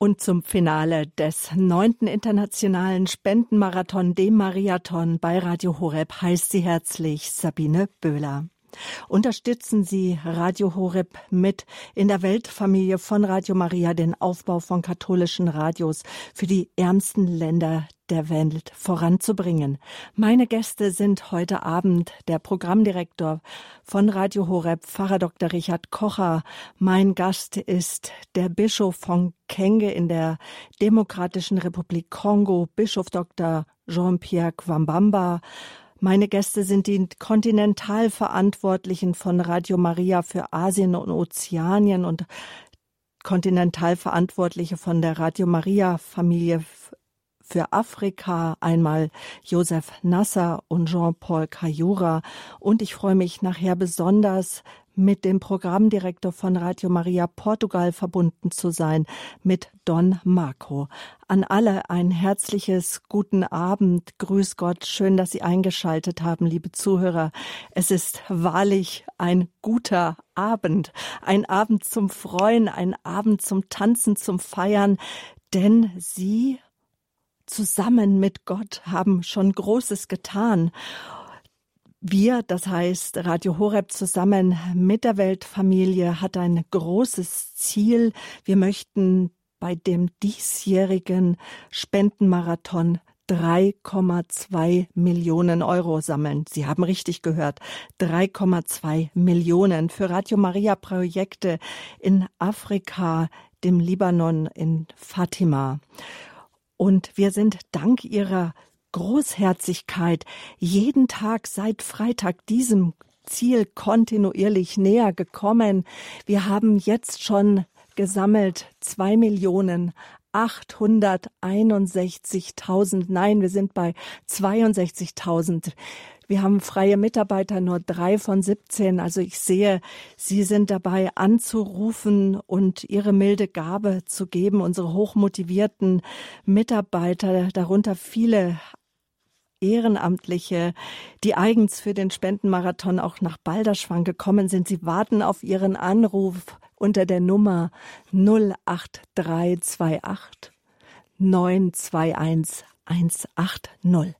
Und zum Finale des neunten internationalen Spendenmarathon, dem Mariathon bei Radio Horeb, heißt sie herzlich Sabine Böhler. Unterstützen Sie Radio Horeb mit in der Weltfamilie von Radio Maria den Aufbau von katholischen Radios für die ärmsten Länder der Welt voranzubringen. Meine Gäste sind heute Abend der Programmdirektor von Radio Horeb, Pfarrer Dr. Richard Kocher. Mein Gast ist der Bischof von Kenge in der Demokratischen Republik Kongo, Bischof Dr. Jean-Pierre Kwambamba. Meine Gäste sind die Kontinentalverantwortlichen von Radio Maria für Asien und Ozeanien und Kontinentalverantwortliche von der Radio Maria Familie für Afrika, einmal Josef Nasser und Jean-Paul Kayura. Und ich freue mich nachher besonders, mit dem Programmdirektor von Radio Maria Portugal verbunden zu sein, mit Don Marco. An alle ein herzliches guten Abend. Grüß Gott. Schön, dass Sie eingeschaltet haben, liebe Zuhörer. Es ist wahrlich ein guter Abend. Ein Abend zum Freuen, ein Abend zum Tanzen, zum Feiern. Denn Sie zusammen mit Gott haben schon Großes getan. Wir, das heißt Radio Horeb zusammen mit der Weltfamilie, hat ein großes Ziel. Wir möchten bei dem diesjährigen Spendenmarathon 3,2 Millionen Euro sammeln. Sie haben richtig gehört. 3,2 Millionen für Radio Maria Projekte in Afrika, dem Libanon, in Fatima. Und wir sind dank Ihrer Großherzigkeit jeden Tag seit Freitag diesem Ziel kontinuierlich näher gekommen. Wir haben jetzt schon gesammelt zwei Millionen 861.000. Nein, wir sind bei 62.000. Wir haben freie Mitarbeiter, nur drei von 17. Also ich sehe, Sie sind dabei anzurufen und Ihre milde Gabe zu geben. Unsere hochmotivierten Mitarbeiter, darunter viele Ehrenamtliche, die eigens für den Spendenmarathon auch nach Balderschwang gekommen sind. Sie warten auf Ihren Anruf unter der Nummer 08328 921 180.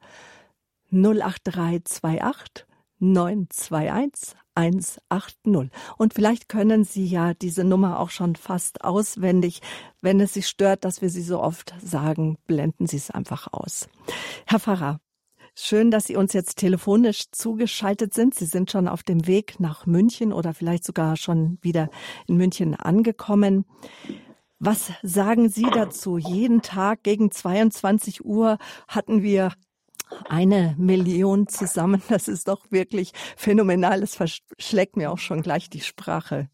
08328 921 180. Und vielleicht können Sie ja diese Nummer auch schon fast auswendig. Wenn es Sie stört, dass wir sie so oft sagen, blenden Sie es einfach aus. Herr Pfarrer, schön, dass Sie uns jetzt telefonisch zugeschaltet sind. Sie sind schon auf dem Weg nach München oder vielleicht sogar schon wieder in München angekommen. Was sagen Sie dazu? Jeden Tag gegen 22 Uhr hatten wir eine Million zusammen. Das ist doch wirklich phänomenal. Es verschlägt mir auch schon gleich die Sprache.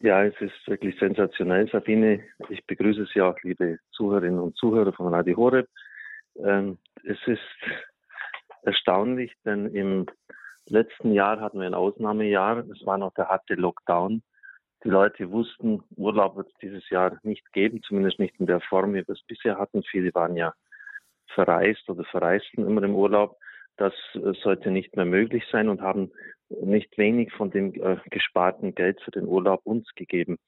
Ja, es ist wirklich sensationell, Sabine. Ich begrüße Sie auch, liebe Zuhörerinnen und Zuhörer von Radio Horeb. Ähm, es ist erstaunlich, denn im letzten Jahr hatten wir ein Ausnahmejahr. Es war noch der harte Lockdown. Die Leute wussten, Urlaub wird es dieses Jahr nicht geben, zumindest nicht in der Form, wie wir es bisher hatten. Viele waren ja verreist oder verreisten immer im Urlaub. Das äh, sollte nicht mehr möglich sein und haben nicht wenig von dem äh, gesparten Geld für den Urlaub uns gegeben.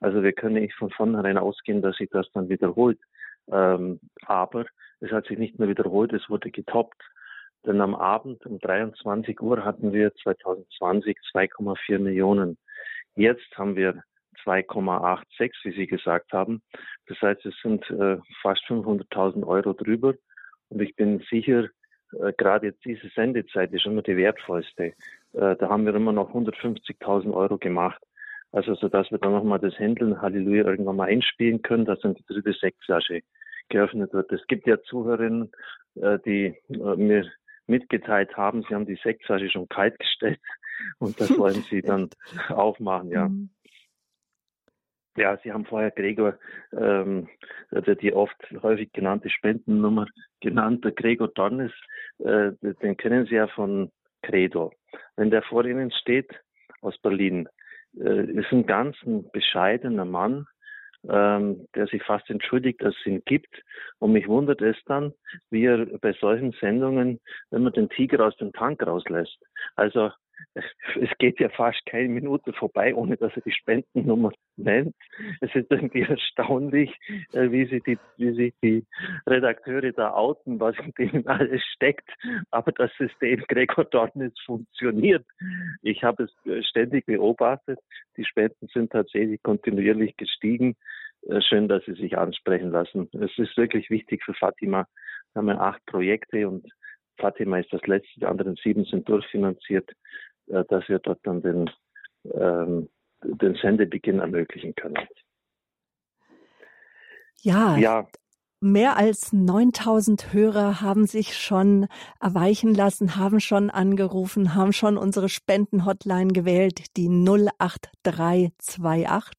Also wir können nicht von vornherein ausgehen, dass sich das dann wiederholt. Ähm, aber es hat sich nicht mehr wiederholt, es wurde getoppt. Denn am Abend um 23 Uhr hatten wir 2020 2,4 Millionen. Jetzt haben wir 2,86, wie Sie gesagt haben. Das heißt, es sind äh, fast 500.000 Euro drüber. Und ich bin sicher, äh, gerade jetzt diese Sendezeit ist immer die wertvollste. Äh, da haben wir immer noch 150.000 Euro gemacht. Also, so dass wir dann nochmal das Händeln Halleluja irgendwann mal einspielen können, dass dann die dritte Sektflasche geöffnet wird. Es gibt ja Zuhörerinnen, äh, die äh, mir mitgeteilt haben, sie haben die Sektflasche schon kalt gestellt und das wollen sie dann aufmachen, ja. Mhm. Ja, Sie haben vorher Gregor, ähm, die oft häufig genannte Spendennummer genannt, der Gregor Dornes, äh, den kennen Sie ja von Credo. Wenn der vor Ihnen steht, aus Berlin, äh, ist ein ganz ein bescheidener Mann, ähm, der sich fast entschuldigt, dass es ihn gibt. Und mich wundert es dann, wie er bei solchen Sendungen, wenn man den Tiger aus dem Tank rauslässt. Also es geht ja fast keine Minute vorbei, ohne dass er die Spendennummer nennt. Es ist irgendwie erstaunlich, äh, wie, sie die, wie sich die Redakteure da outen, was in denen alles steckt. Aber das System Gregor Dornitz funktioniert. Ich habe es äh, ständig beobachtet. Die Spenden sind tatsächlich kontinuierlich gestiegen. Äh, schön, dass Sie sich ansprechen lassen. Es ist wirklich wichtig für Fatima. Wir haben ja acht Projekte und Fatima ist das letzte, die anderen sieben sind durchfinanziert, äh, dass wir dort dann den, ähm, den Sendebeginn ermöglichen können. Ja, ja, Mehr als 9000 Hörer haben sich schon erweichen lassen, haben schon angerufen, haben schon unsere Spendenhotline gewählt, die 08328,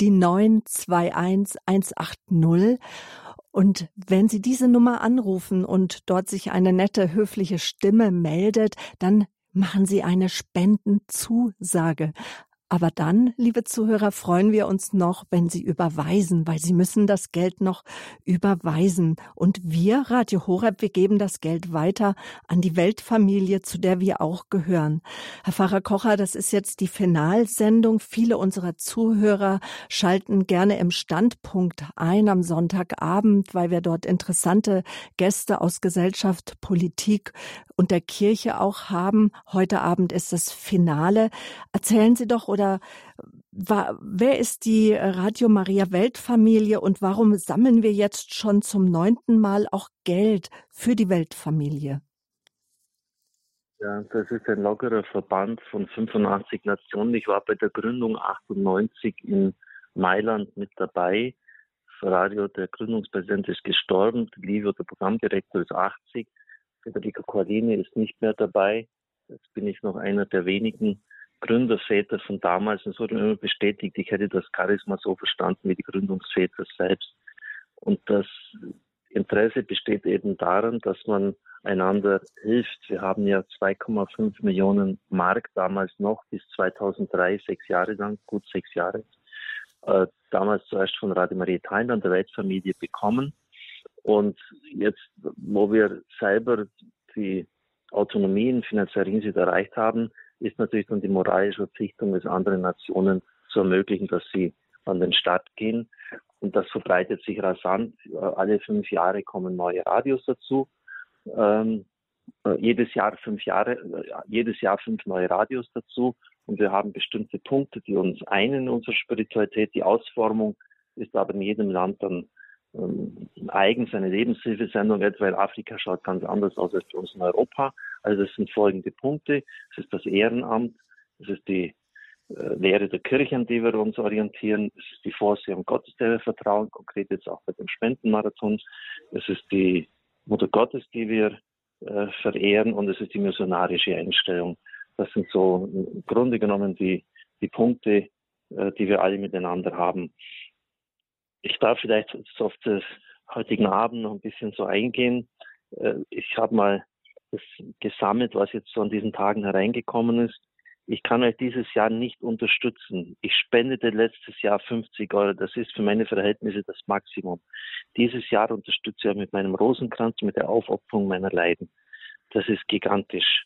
die 921180. Und wenn Sie diese Nummer anrufen und dort sich eine nette, höfliche Stimme meldet, dann machen Sie eine Spendenzusage. Aber dann, liebe Zuhörer, freuen wir uns noch, wenn Sie überweisen, weil Sie müssen das Geld noch überweisen. Und wir, Radio Horeb, wir geben das Geld weiter an die Weltfamilie, zu der wir auch gehören. Herr Pfarrer Kocher, das ist jetzt die Finalsendung. Viele unserer Zuhörer schalten gerne im Standpunkt ein am Sonntagabend, weil wir dort interessante Gäste aus Gesellschaft, Politik und der Kirche auch haben. Heute Abend ist das Finale. Erzählen Sie doch oder war, wer ist die Radio Maria Weltfamilie und warum sammeln wir jetzt schon zum neunten Mal auch Geld für die Weltfamilie? Ja, das ist ein lockerer Verband von 85 Nationen. Ich war bei der Gründung 98 in Mailand mit dabei. Das Radio, der Gründungspräsident ist gestorben, Livio, der Programmdirektor, ist 80. Federico Corlini ist nicht mehr dabei. Jetzt bin ich noch einer der wenigen Gründerväter von damals. Und es wurde immer bestätigt, ich hätte das Charisma so verstanden wie die Gründungsväter selbst. Und das Interesse besteht eben darin, dass man einander hilft. Wir haben ja 2,5 Millionen Mark damals noch bis 2003, sechs Jahre lang, gut sechs Jahre, äh, damals zuerst von Radio Maria Thailand, der Weltfamilie, bekommen. Und jetzt, wo wir selber die Autonomie in finanzieller Hinsicht erreicht haben, ist natürlich dann die moralische Verpflichtung des anderen Nationen zu ermöglichen, dass sie an den Start gehen. Und das verbreitet sich rasant. Alle fünf Jahre kommen neue Radios dazu. Ähm, äh, jedes Jahr fünf Jahre, äh, jedes Jahr fünf neue Radios dazu. Und wir haben bestimmte Punkte, die uns einen in unserer Spiritualität. Die Ausformung ist aber in jedem Land dann eigens eine Lebenshilfesendung etwa in Afrika schaut ganz anders aus als bei uns in Europa. Also es sind folgende Punkte. Es ist das Ehrenamt, es ist die äh, Lehre der Kirche, an die wir uns orientieren, es ist die Vorsehung Gottes, der wir vertrauen, konkret jetzt auch bei dem Spendenmarathon. Es ist die Mutter Gottes, die wir äh, verehren und es ist die missionarische Einstellung. Das sind so im Grunde genommen die, die Punkte, äh, die wir alle miteinander haben. Ich darf vielleicht auf das heutigen Abend noch ein bisschen so eingehen. Äh, ich habe mal das gesammelt, was jetzt so an diesen Tagen hereingekommen ist. Ich kann euch dieses Jahr nicht unterstützen. Ich spendete letztes Jahr 50 Euro. Das ist für meine Verhältnisse das Maximum. Dieses Jahr unterstütze ich mit meinem Rosenkranz, mit der Aufopferung meiner Leiden. Das ist gigantisch.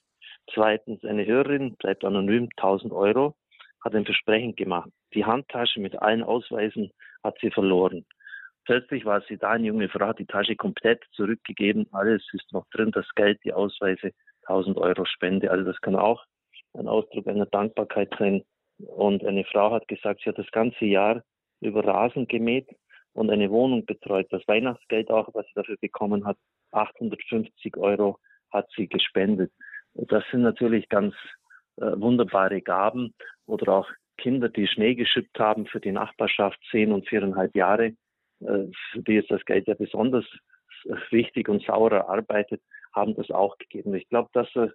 Zweitens, eine Hörerin bleibt anonym, 1000 Euro, hat ein Versprechen gemacht. Die Handtasche mit allen Ausweisen hat sie verloren. Plötzlich war sie da, eine junge Frau hat die Tasche komplett zurückgegeben, alles ist noch drin, das Geld, die Ausweise, 1000 Euro Spende. Also das kann auch ein Ausdruck einer Dankbarkeit sein. Und eine Frau hat gesagt, sie hat das ganze Jahr über Rasen gemäht und eine Wohnung betreut. Das Weihnachtsgeld auch, was sie dafür bekommen hat, 850 Euro hat sie gespendet. Das sind natürlich ganz wunderbare Gaben oder auch Kinder, die Schnee geschippt haben für die Nachbarschaft, zehn und viereinhalb Jahre, äh, für die ist das Geld ja besonders wichtig und saurer arbeitet, haben das auch gegeben. Ich glaube, das, äh,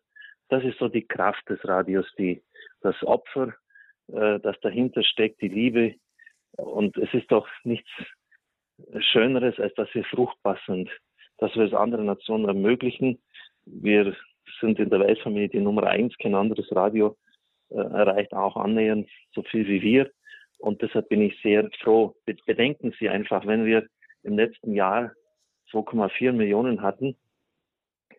das ist so die Kraft des Radios, die, das Opfer, äh, das dahinter steckt, die Liebe. Und es ist doch nichts Schöneres, als dass wir fruchtbar sind, dass wir es anderen Nationen ermöglichen. Wir sind in der Weltfamilie die Nummer eins, kein anderes Radio äh, erreicht auch annähernd so viel wie wir. Und deshalb bin ich sehr froh. Bedenken Sie einfach, wenn wir im letzten Jahr 2,4 Millionen hatten,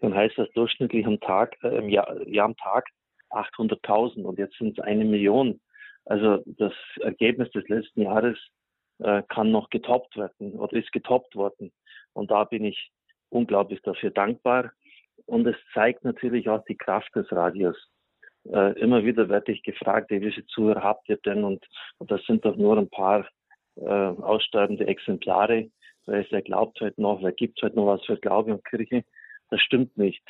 dann heißt das durchschnittlich am Tag, äh, im Jahr, ja, am Tag 800.000 und jetzt sind es eine Million. Also das Ergebnis des letzten Jahres äh, kann noch getoppt werden oder ist getoppt worden. Und da bin ich unglaublich dafür dankbar. Und es zeigt natürlich auch die Kraft des Radios. Äh, immer wieder werde ich gefragt, wie viele Zuhörer habt ihr denn? Und, und das sind doch nur ein paar äh, aussterbende Exemplare. Wer, ist, wer glaubt heute noch, wer gibt heute noch was für Glaube und Kirche? Das stimmt nicht.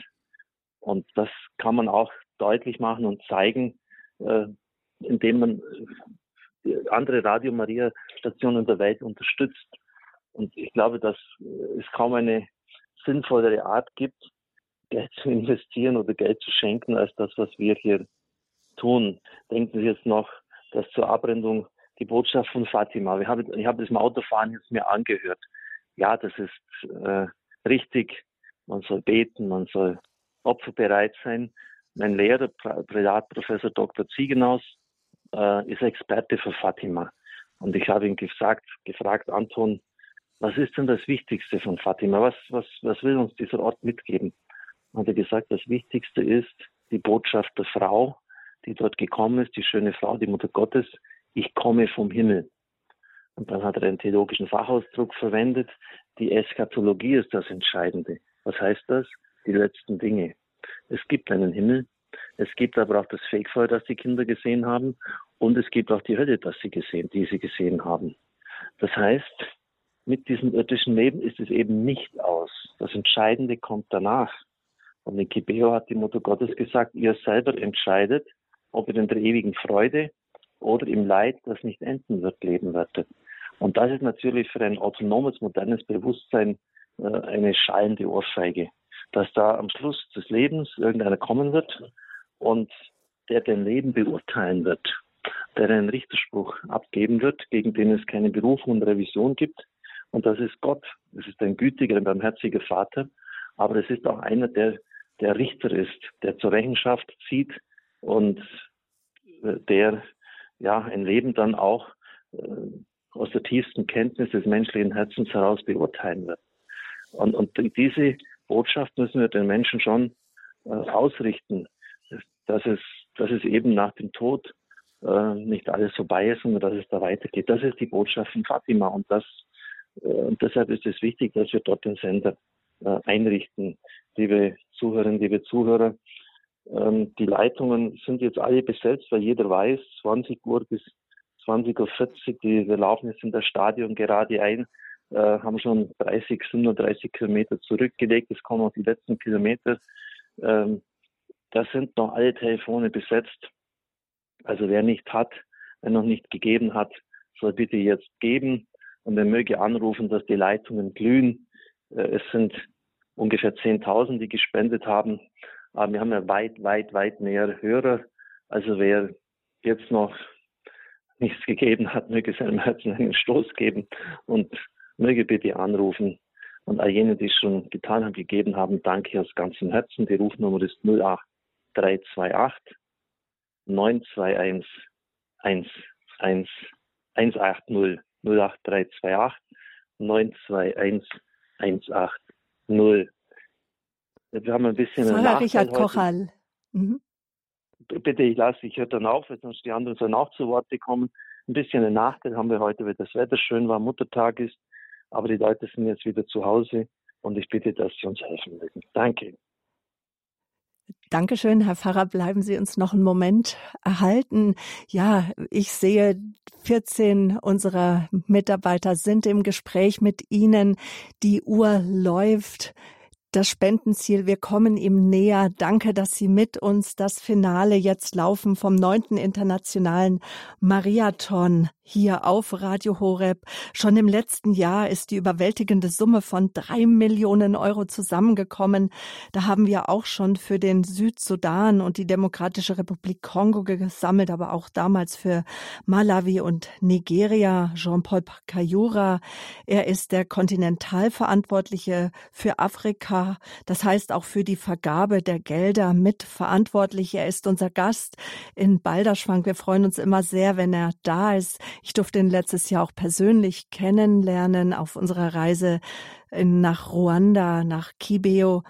Und das kann man auch deutlich machen und zeigen, äh, indem man andere Radio Maria Stationen der Welt unterstützt. Und ich glaube, dass es kaum eine sinnvollere Art gibt, Geld zu investieren oder Geld zu schenken, als das, was wir hier tun. Denken Sie jetzt noch, dass zur Abrendung die Botschaft von Fatima, wir haben, ich habe das im Autofahren jetzt mir angehört. Ja, das ist äh, richtig. Man soll beten, man soll opferbereit sein. Mein Lehrer, Privatprofessor Dr. Ziegenhaus, äh, ist Experte für Fatima. Und ich habe ihn gesagt, gefragt, Anton, was ist denn das Wichtigste von Fatima? Was, was, was will uns dieser Ort mitgeben? Und er gesagt, das Wichtigste ist die Botschaft der Frau, die dort gekommen ist, die schöne Frau, die Mutter Gottes, ich komme vom Himmel. Und dann hat er einen theologischen Fachausdruck verwendet, die Eschatologie ist das Entscheidende. Was heißt das? Die letzten Dinge. Es gibt einen Himmel, es gibt aber auch das Fegefeuer, das die Kinder gesehen haben. Und es gibt auch die Hölle, das sie gesehen, die sie gesehen haben. Das heißt, mit diesem irdischen Leben ist es eben nicht aus. Das Entscheidende kommt danach. Und in Kibeo hat die Mutter Gottes gesagt, ihr selber entscheidet, ob ihr in der ewigen Freude oder im Leid, das nicht enden wird, leben werdet. Und das ist natürlich für ein autonomes, modernes Bewusstsein äh, eine schallende Ohrfeige, dass da am Schluss des Lebens irgendeiner kommen wird und der dein Leben beurteilen wird, der einen Richterspruch abgeben wird, gegen den es keine Berufung und Revision gibt. Und das ist Gott. Es ist ein gütiger, ein barmherziger Vater. Aber es ist auch einer, der der Richter ist, der zur Rechenschaft zieht und äh, der ja ein Leben dann auch äh, aus der tiefsten Kenntnis des menschlichen Herzens heraus beurteilen wird. Und, und diese Botschaft müssen wir den Menschen schon äh, ausrichten dass es, dass es eben nach dem Tod äh, nicht alles vorbei ist, sondern dass es da weitergeht. Das ist die Botschaft von Fatima und das äh, und deshalb ist es wichtig, dass wir dort den Sender äh, einrichten. Liebe Zuhörerinnen, liebe Zuhörer, ähm, die Leitungen sind jetzt alle besetzt, weil jeder weiß, 20 Uhr bis 20.40 Uhr, die, wir laufen jetzt in das Stadion gerade ein, äh, haben schon 30, 37 Kilometer zurückgelegt. Es kommen noch die letzten Kilometer. Ähm, da sind noch alle Telefone besetzt. Also wer nicht hat, wer noch nicht gegeben hat, soll bitte jetzt geben und er möge anrufen, dass die Leitungen glühen. Äh, es sind ungefähr 10.000, die gespendet haben. Aber wir haben ja weit, weit, weit mehr Hörer. Also wer jetzt noch nichts gegeben hat, möge seinem Herzen einen Stoß geben und möge bitte anrufen. Und all jene, die es schon getan haben, gegeben haben, danke aus ganzem Herzen. Die Rufnummer ist 08 328 921 180 180 08328 921 180. Wir haben ein bisschen Pfarrer Richard Kochal. Mhm. Bitte, ich lasse, ich höre dann auf, weil sonst die anderen sollen auch zu Wort kommen. Ein bisschen einen Nachteil haben wir heute, weil das Wetter schön war, Muttertag ist, aber die Leute sind jetzt wieder zu Hause und ich bitte, dass Sie uns helfen mögen. Danke. Dankeschön, Herr Pfarrer. Bleiben Sie uns noch einen Moment erhalten. Ja, ich sehe, 14 unserer Mitarbeiter sind im Gespräch mit Ihnen. Die Uhr läuft das Spendenziel. Wir kommen ihm näher. Danke, dass Sie mit uns das Finale jetzt laufen vom neunten internationalen Mariathon hier auf Radio Horeb. Schon im letzten Jahr ist die überwältigende Summe von drei Millionen Euro zusammengekommen. Da haben wir auch schon für den Südsudan und die Demokratische Republik Kongo gesammelt, aber auch damals für Malawi und Nigeria. Jean-Paul Kayura, er ist der Kontinentalverantwortliche für Afrika. Das heißt auch für die Vergabe der Gelder mitverantwortlich. Er ist unser Gast in Balderschwang. Wir freuen uns immer sehr, wenn er da ist. Ich durfte ihn letztes Jahr auch persönlich kennenlernen auf unserer Reise nach Ruanda, nach Kibeo.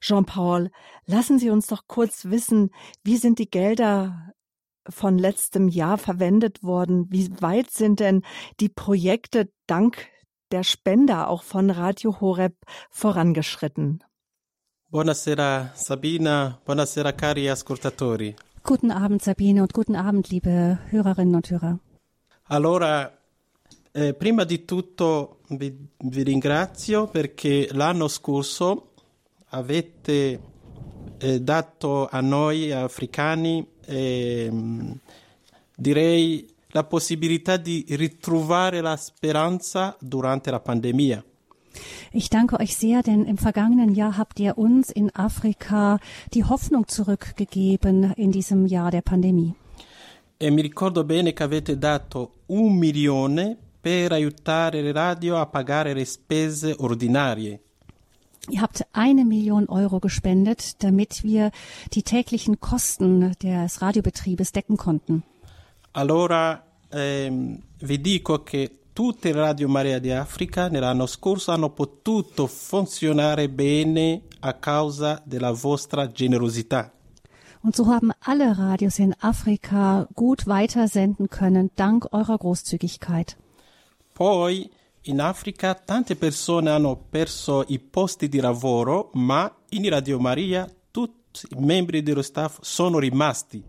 Jean-Paul, lassen Sie uns doch kurz wissen, wie sind die Gelder von letztem Jahr verwendet worden? Wie weit sind denn die Projekte dank der Spender auch von Radio Horeb vorangeschritten? Buonasera Sabina, buonasera cari ascoltatori. Guten Abend Sabine und guten Abend liebe Hörerinnen und Hörer. Allora, eh, prima di tutto vi, vi ringrazio perché l'anno scorso avete eh, dato a noi africani eh, direi la possibilità di ritrovare la speranza durante la pandemia. Ich danke euch sehr, denn im vergangenen Jahr habt ihr uns in Afrika die Hoffnung zurückgegeben in diesem Jahr der Pandemie. E mi ricordo bene che avete dato un milione per aiutare le radio a pagare le spese ordinarie. Ihr habt eine Million Euro gespendet, damit wir die täglichen Kosten des Radiobetriebes decken konnten. Allora ehm, vi dico che tutte le Radio Maria di Africa nell'anno scorso hanno potuto funzionare bene a causa della vostra generosità. Und so haben alle Radios in Afrika gut weitersenden können, dank eurer Großzügigkeit. Poi in Africa tante persone hanno perso i posti di lavoro, ma in Radio Maria tutti i membri dello staff sono rimasti.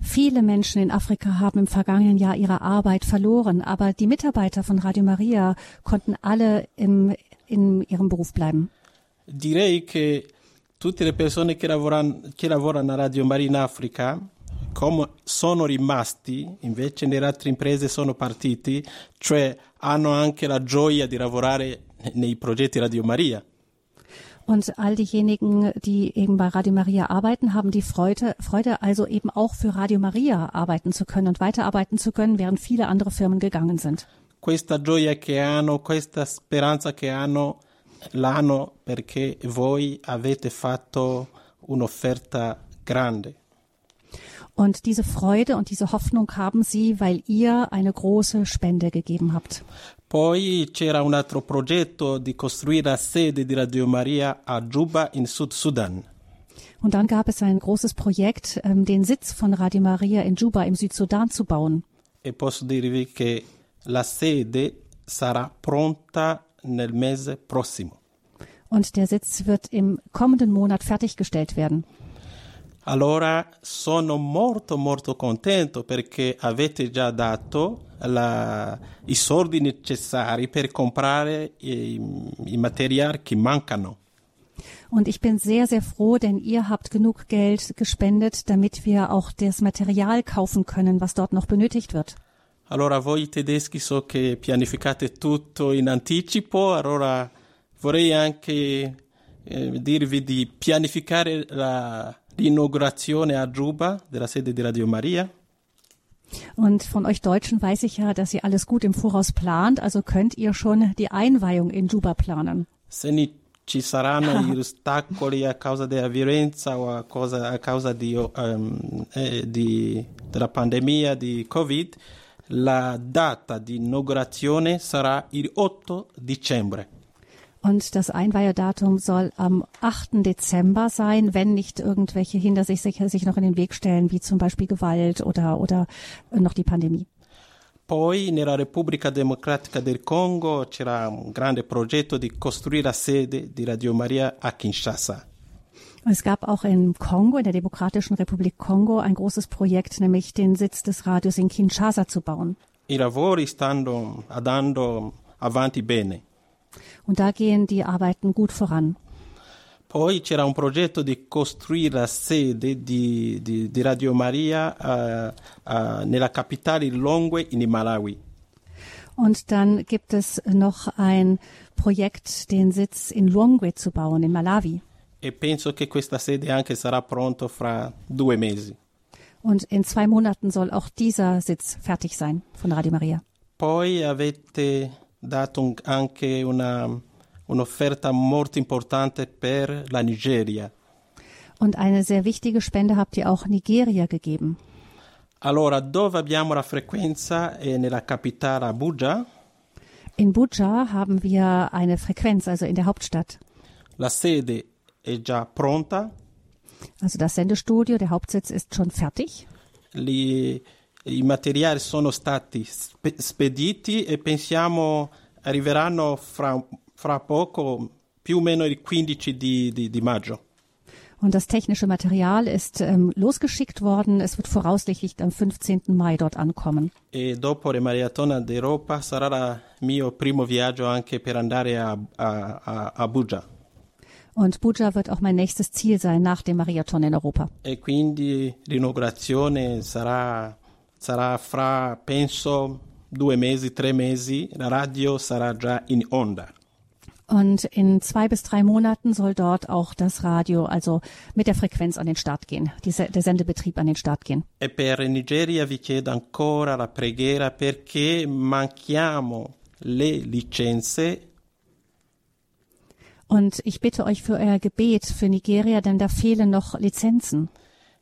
Viele Menschen in Afrika haben im vergangenen Jahr ihre Arbeit verloren, aber die Mitarbeiter von Radio Maria konnten alle im, in ihrem Beruf bleiben. Direi che tutte le persone che lavorano, che lavorano a Radio Maria in Africa come sono rimasti, invece nelle altre imprese sono partiti, cioè hanno anche la gioia di lavorare nei progetti Radio Maria. Und all diejenigen, die eben bei Radio Maria arbeiten, haben die Freude, Freude also eben auch für Radio Maria arbeiten zu können und weiterarbeiten zu können, während viele andere Firmen gegangen sind. Questa gioia che hanno, questa speranza che hanno, l'hanno perché voi avete fatto un'offerta grande. Und diese Freude und diese Hoffnung haben sie, weil ihr eine große Spende gegeben habt. Poi c'era un altro progetto di costruire la sede di Radio Maria a Juba in Sud Sudan. Und dann gab es ein großes Projekt, ähm, den Sitz von Radio Maria in Juba im Südsudan zu bauen. E posso dirvi che la sede sarà pronta nel mese prossimo. Und der Sitz wird im kommenden Monat fertiggestellt werden. Allora sono molto molto contento perché avete già dato la, i soldi necessari per comprare i, i materiali che mancano. Und ich bin sehr, sehr froh, denn ihr habt genug Geld gespendet, damit wir auch das Material kaufen können, was dort noch benötigt wird. Allora voi tedeschi so che pianificate tutto in anticipo, allora vorrei anche eh, dirvi di pianificare la, l'inaugurazione a Juba della sede di Radio Maria. Und von euch Deutschen weiß ich ja, dass ihr alles gut im Voraus plant, also könnt ihr schon die Einweihung in Juba planen. Se ni ci saranno gli ostacoli a causa della violenza o a causa, a causa di, um, eh, di, della pandemia di Covid, la data di inaugurazione sarà il 8 dicembre. Und das Einweihedatum soll am 8. Dezember sein, wenn nicht irgendwelche Hindernisse sich noch in den Weg stellen, wie zum Beispiel Gewalt oder, oder noch die Pandemie. Poi nella Repubblica Democratica del Congo c'era un grande progetto di costruire la sede di Radio Maria a Kinshasa. Es gab auch im Kongo, in der Demokratischen Republik Kongo, ein großes Projekt, nämlich den Sitz des Radios in Kinshasa zu bauen. I lavori stanno andando avanti bene. Und da gehen die Arbeiten gut voran. Poi c'era un progetto di costruire la sede di, di, di Radio Maria uh, uh, nella capitale Longwe in Malawi. Und dann gibt es noch ein Projekt, den Sitz in Longwe zu bauen, in Malawi. E penso che questa sede anche sarà pronto fra due mesi. Und in zwei Monaten soll auch dieser Sitz fertig sein von Radio Maria. Poi avete dato anche una, un'offerta molto importante per la Nigeria. Und eine sehr wichtige Spende habt ihr auch Nigeria gegeben. Allora, dove abbiamo la frequenza è nella capitale Abuja. In Buja haben wir eine Frequenz, also in der Hauptstadt. La sede è già pronta. Also das Sendestudio, der Hauptsitz ist schon fertig. Li- I materiali sono stati spe- spediti e pensiamo arriveranno fra, fra poco, più o meno il 15 di, di- di maggio. Und das technische Material ist ähm, losgeschickt worden. Es wird voraussichtlich am 15. Mai dort ankommen. E dopo le Maratona d'Europa sarà il mio primo viaggio anche per andare a, a, a Abuja. Und Buja wird auch mein nächstes Ziel sein nach dem Marathon in Europa. E quindi l'inaugurazione sarà, sarà fra, penso, due mesi, tre mesi. La radio sarà già in onda. Und in zwei bis drei Monaten soll dort auch das Radio, also mit der Frequenz an den Start gehen, Se- der Sendebetrieb an den Start gehen. E per Nigeria vi chiedo ancora la preghiera perché manchiamo le licenze Und ich bitte euch für euer Gebet für Nigeria, denn da fehlen noch Lizenzen.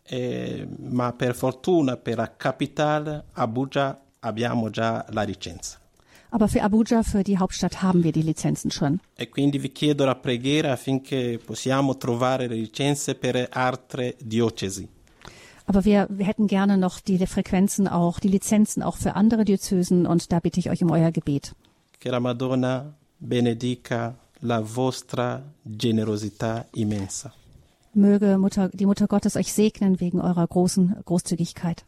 eh, ma per fortuna per la capitale Abuja abbiamo già la licenza. Aber für Abuja, für die Hauptstadt, haben wir die Lizenzen schon. E quindi vi chiedo la preghiera affinché possiamo trovare le licenze per altre diocesi. Aber wir, wir hätten gerne noch die Frequenzen auch, die Lizenzen auch für andere Diözesen und da bitte ich euch um euer Gebet. Che la Madonna benedica la vostra generosità immensa. Möge Mutter, die Mutter Gottes euch segnen wegen eurer großen Großzügigkeit.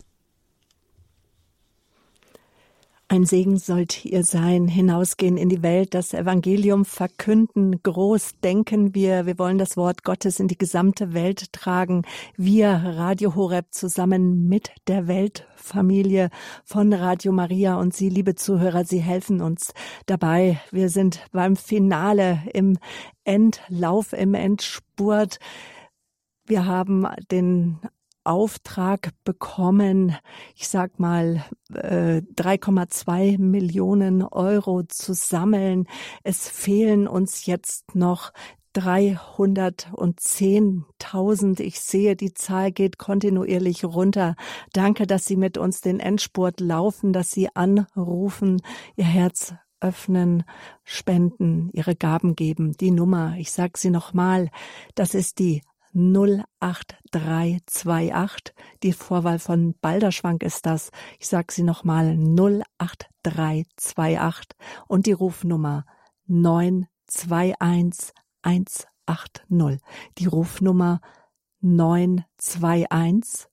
Ein Segen sollt ihr sein, hinausgehen in die Welt, das Evangelium verkünden, groß denken wir. Wir wollen das Wort Gottes in die gesamte Welt tragen. Wir, Radio Horeb, zusammen mit der Weltfamilie von Radio Maria und Sie, liebe Zuhörer, Sie helfen uns dabei. Wir sind beim Finale im Endlauf, im Endspurt. Wir haben den Auftrag bekommen, ich sag mal, äh, 3,2 Millionen Euro zu sammeln. Es fehlen uns jetzt noch 310.000. Ich sehe, die Zahl geht kontinuierlich runter. Danke, dass Sie mit uns den Endspurt laufen, dass Sie anrufen, Ihr Herz öffnen, spenden, Ihre Gaben geben. Die Nummer, ich sag sie nochmal, das ist die 08328. Die Vorwahl von Balderschwank ist das. Ich sag sie nochmal 08328 und die Rufnummer 921180. Die Rufnummer 921180.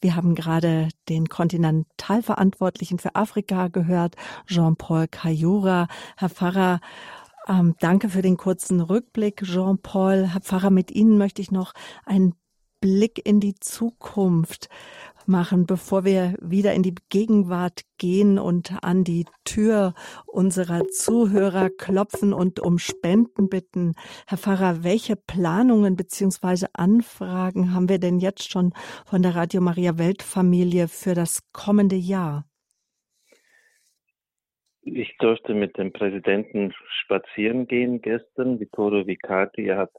Wir haben gerade den Kontinentalverantwortlichen für Afrika gehört, Jean-Paul Kayura. Herr Pfarrer, ähm, danke für den kurzen Rückblick, Jean-Paul. Herr Pfarrer, mit Ihnen möchte ich noch einen Blick in die Zukunft machen, bevor wir wieder in die Gegenwart gehen und an die Tür unserer Zuhörer klopfen und um Spenden bitten. Herr Pfarrer, welche Planungen beziehungsweise Anfragen haben wir denn jetzt schon von der Radio Maria Weltfamilie für das kommende Jahr? Ich durfte mit dem Präsidenten spazieren gehen gestern. Vittorio Vicardi, er hat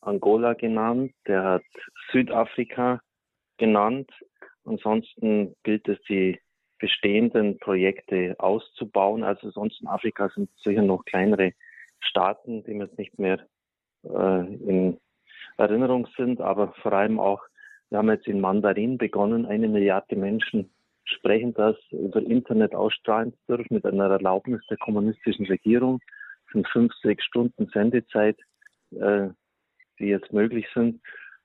Angola genannt, der hat Südafrika genannt. Ansonsten gilt es, die bestehenden Projekte auszubauen. Also sonst in Afrika sind sicher noch kleinere Staaten, die mir jetzt nicht mehr äh, in Erinnerung sind, aber vor allem auch, wir haben jetzt in Mandarin begonnen, eine Milliarde Menschen sprechen das über Internet ausstrahlen zu dürfen mit einer Erlaubnis der kommunistischen Regierung. Es sind fünf, sechs Stunden Sendezeit, äh, die jetzt möglich sind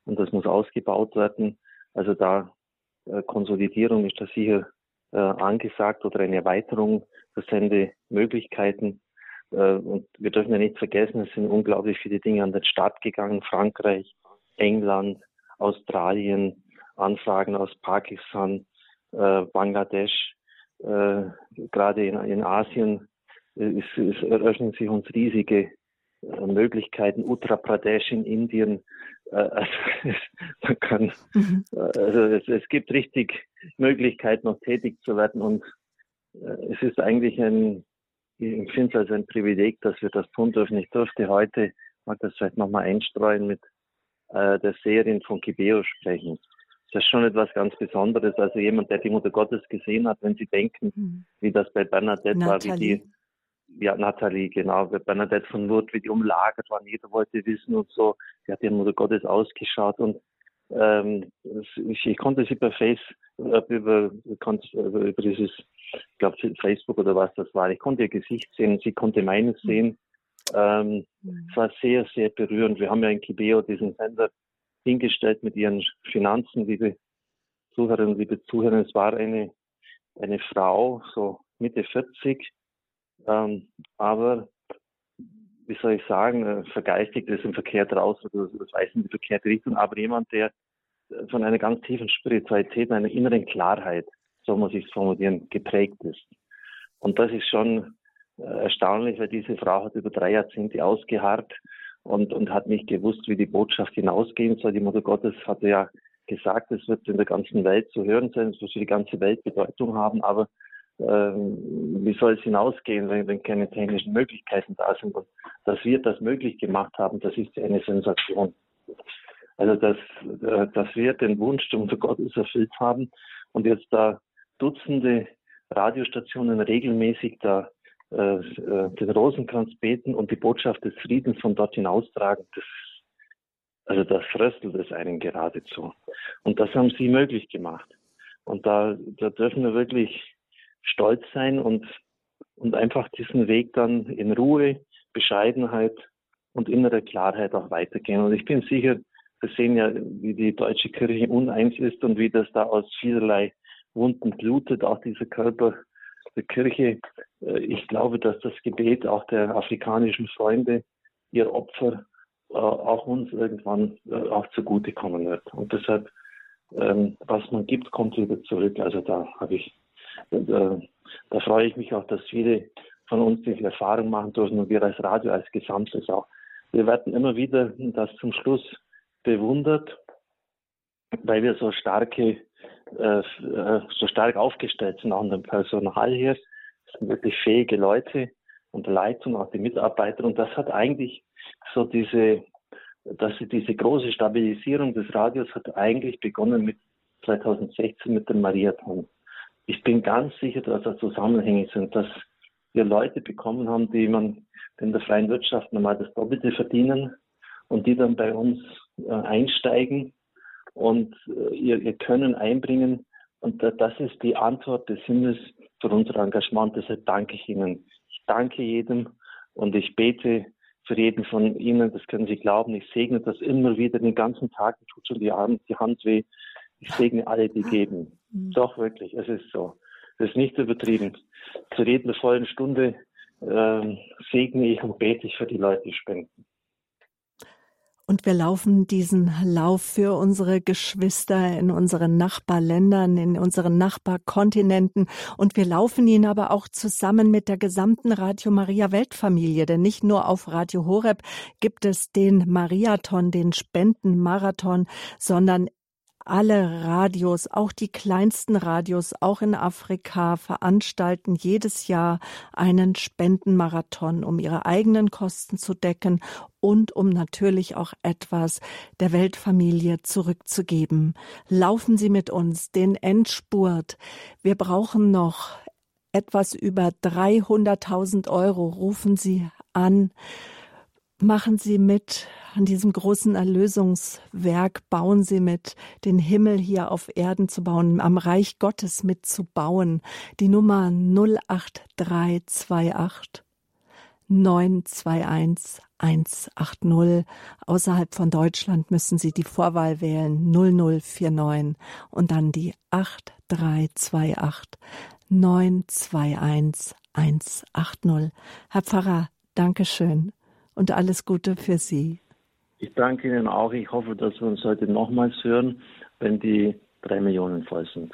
und das muss ausgebaut werden. Also da äh, Konsolidierung ist da sicher äh, angesagt oder eine Erweiterung der Sendemöglichkeiten. Äh, und wir dürfen ja nicht vergessen, es sind unglaublich viele Dinge an den Start gegangen. Frankreich, England, Australien, Anfragen aus Pakistan, äh, Bangladesch, äh, gerade in, in Asien äh, ist, ist, eröffnen sich uns riesige äh, Möglichkeiten. Uttar Pradesh in Indien, äh, also, man kann, Mhm. also es, es gibt richtig Möglichkeit, noch tätig zu werden und äh, es ist eigentlich ein, ich empfinde es als ein Privileg, dass wir das tun dürfen. Ich durfte heute, mag das vielleicht nochmal einstreuen, mit äh, der Seherin von Kibeo sprechen. Das ist schon etwas ganz Besonderes. Also jemand, der die Mutter Gottes gesehen hat, wenn Sie denken, mhm. wie das bei Bernadette Nathalie. war, wie die, ja, Nathalie, genau, bei Bernadette von Lourdes, wie die umlagert waren, jeder wollte wissen und so. Die hat die Mutter Gottes ausgeschaut und ähm, ich, ich, konnte sie per Face, über, über, über dieses, ich glaube Facebook oder was das war, ich konnte ihr Gesicht sehen, sie konnte meines mhm. sehen. Ähm, mhm. Es war sehr, sehr berührend. Wir haben ja in Kibeo diesen Sender hingestellt mit ihren Finanzen, liebe Zuhörerinnen, liebe Zuhörer. Es war eine, eine Frau, so Mitte 40, ähm, aber wie soll ich sagen, äh, vergeistigt ist im Verkehr draußen, oder das weiß in die verkehrte Richtung, aber jemand, der von einer ganz tiefen Spiritualität, einer inneren Klarheit, so muss ich es formulieren, geprägt ist. Und das ist schon äh, erstaunlich, weil diese Frau hat über drei Jahrzehnte ausgeharrt und, und hat nicht gewusst, wie die Botschaft hinausgehen soll. Die Mutter Gottes hatte ja gesagt, es wird in der ganzen Welt zu hören sein, es wird für die ganze Welt Bedeutung haben, aber ähm, wie soll es hinausgehen, wenn, wenn keine technischen Möglichkeiten da sind? Und dass wir das möglich gemacht haben, das ist eine Sensation. Also dass, äh, dass wir den Wunsch der Mutter Gottes erfüllt haben und jetzt da Dutzende Radiostationen regelmäßig da den Rosenkranz beten und die Botschaft des Friedens von dort hinaustragen, das, also das fröstelt es einen geradezu. Und das haben sie möglich gemacht. Und da, da dürfen wir wirklich stolz sein und, und einfach diesen Weg dann in Ruhe, Bescheidenheit und innerer Klarheit auch weitergehen. Und ich bin sicher, wir sehen ja, wie die deutsche Kirche uneins ist und wie das da aus vielerlei Wunden blutet, auch dieser Körper Kirche. Äh, ich glaube, dass das Gebet auch der afrikanischen Freunde, ihr Opfer, äh, auch uns irgendwann äh, auch zugutekommen wird. Und deshalb, ähm, was man gibt, kommt wieder zurück. Also da habe ich, da, da freue ich mich auch, dass viele von uns diese Erfahrung machen dürfen und wir als Radio als Gesamtes auch. Wir werden immer wieder das zum Schluss bewundert, weil wir so starke äh, äh, so stark aufgestellt sind, auch in dem Personal hier. Es sind wirklich fähige Leute und Leitung, auch die Mitarbeiter. Und das hat eigentlich so diese, dass diese große Stabilisierung des Radios hat eigentlich begonnen mit 2016 mit dem Mariathon. Ich bin ganz sicher, dass da Zusammenhänge sind, dass wir Leute bekommen haben, die man in der freien Wirtschaft normal das Doppelte verdienen und die dann bei uns äh, einsteigen und äh, ihr, ihr Können einbringen. Und das ist die Antwort des Himmels für unser Engagement. Deshalb danke ich Ihnen. Ich danke jedem und ich bete für jeden von Ihnen. Das können Sie glauben. Ich segne das immer wieder den ganzen Tag. Mir tut schon die Hand, die Hand weh. Ich segne alle, die geben. Mhm. Doch wirklich, es ist so. Es ist nicht übertrieben. Zu jeder vollen Stunde äh, segne ich und bete ich für die Leute, die spenden. Und wir laufen diesen Lauf für unsere Geschwister in unseren Nachbarländern, in unseren Nachbarkontinenten. Und wir laufen ihn aber auch zusammen mit der gesamten Radio Maria Weltfamilie. Denn nicht nur auf Radio Horeb gibt es den Mariathon, den Spendenmarathon, sondern alle Radios, auch die kleinsten Radios, auch in Afrika, veranstalten jedes Jahr einen Spendenmarathon, um ihre eigenen Kosten zu decken und um natürlich auch etwas der Weltfamilie zurückzugeben. Laufen Sie mit uns den Endspurt. Wir brauchen noch etwas über 300.000 Euro. Rufen Sie an. Machen Sie mit an diesem großen Erlösungswerk, bauen Sie mit, den Himmel hier auf Erden zu bauen, am Reich Gottes mitzubauen. Die Nummer 08328 921 180. Außerhalb von Deutschland müssen Sie die Vorwahl wählen 0049 und dann die 8328 921 180. Herr Pfarrer, Dankeschön und alles Gute für Sie. Ich danke Ihnen auch. Ich hoffe, dass wir uns heute nochmals hören, wenn die drei Millionen voll sind.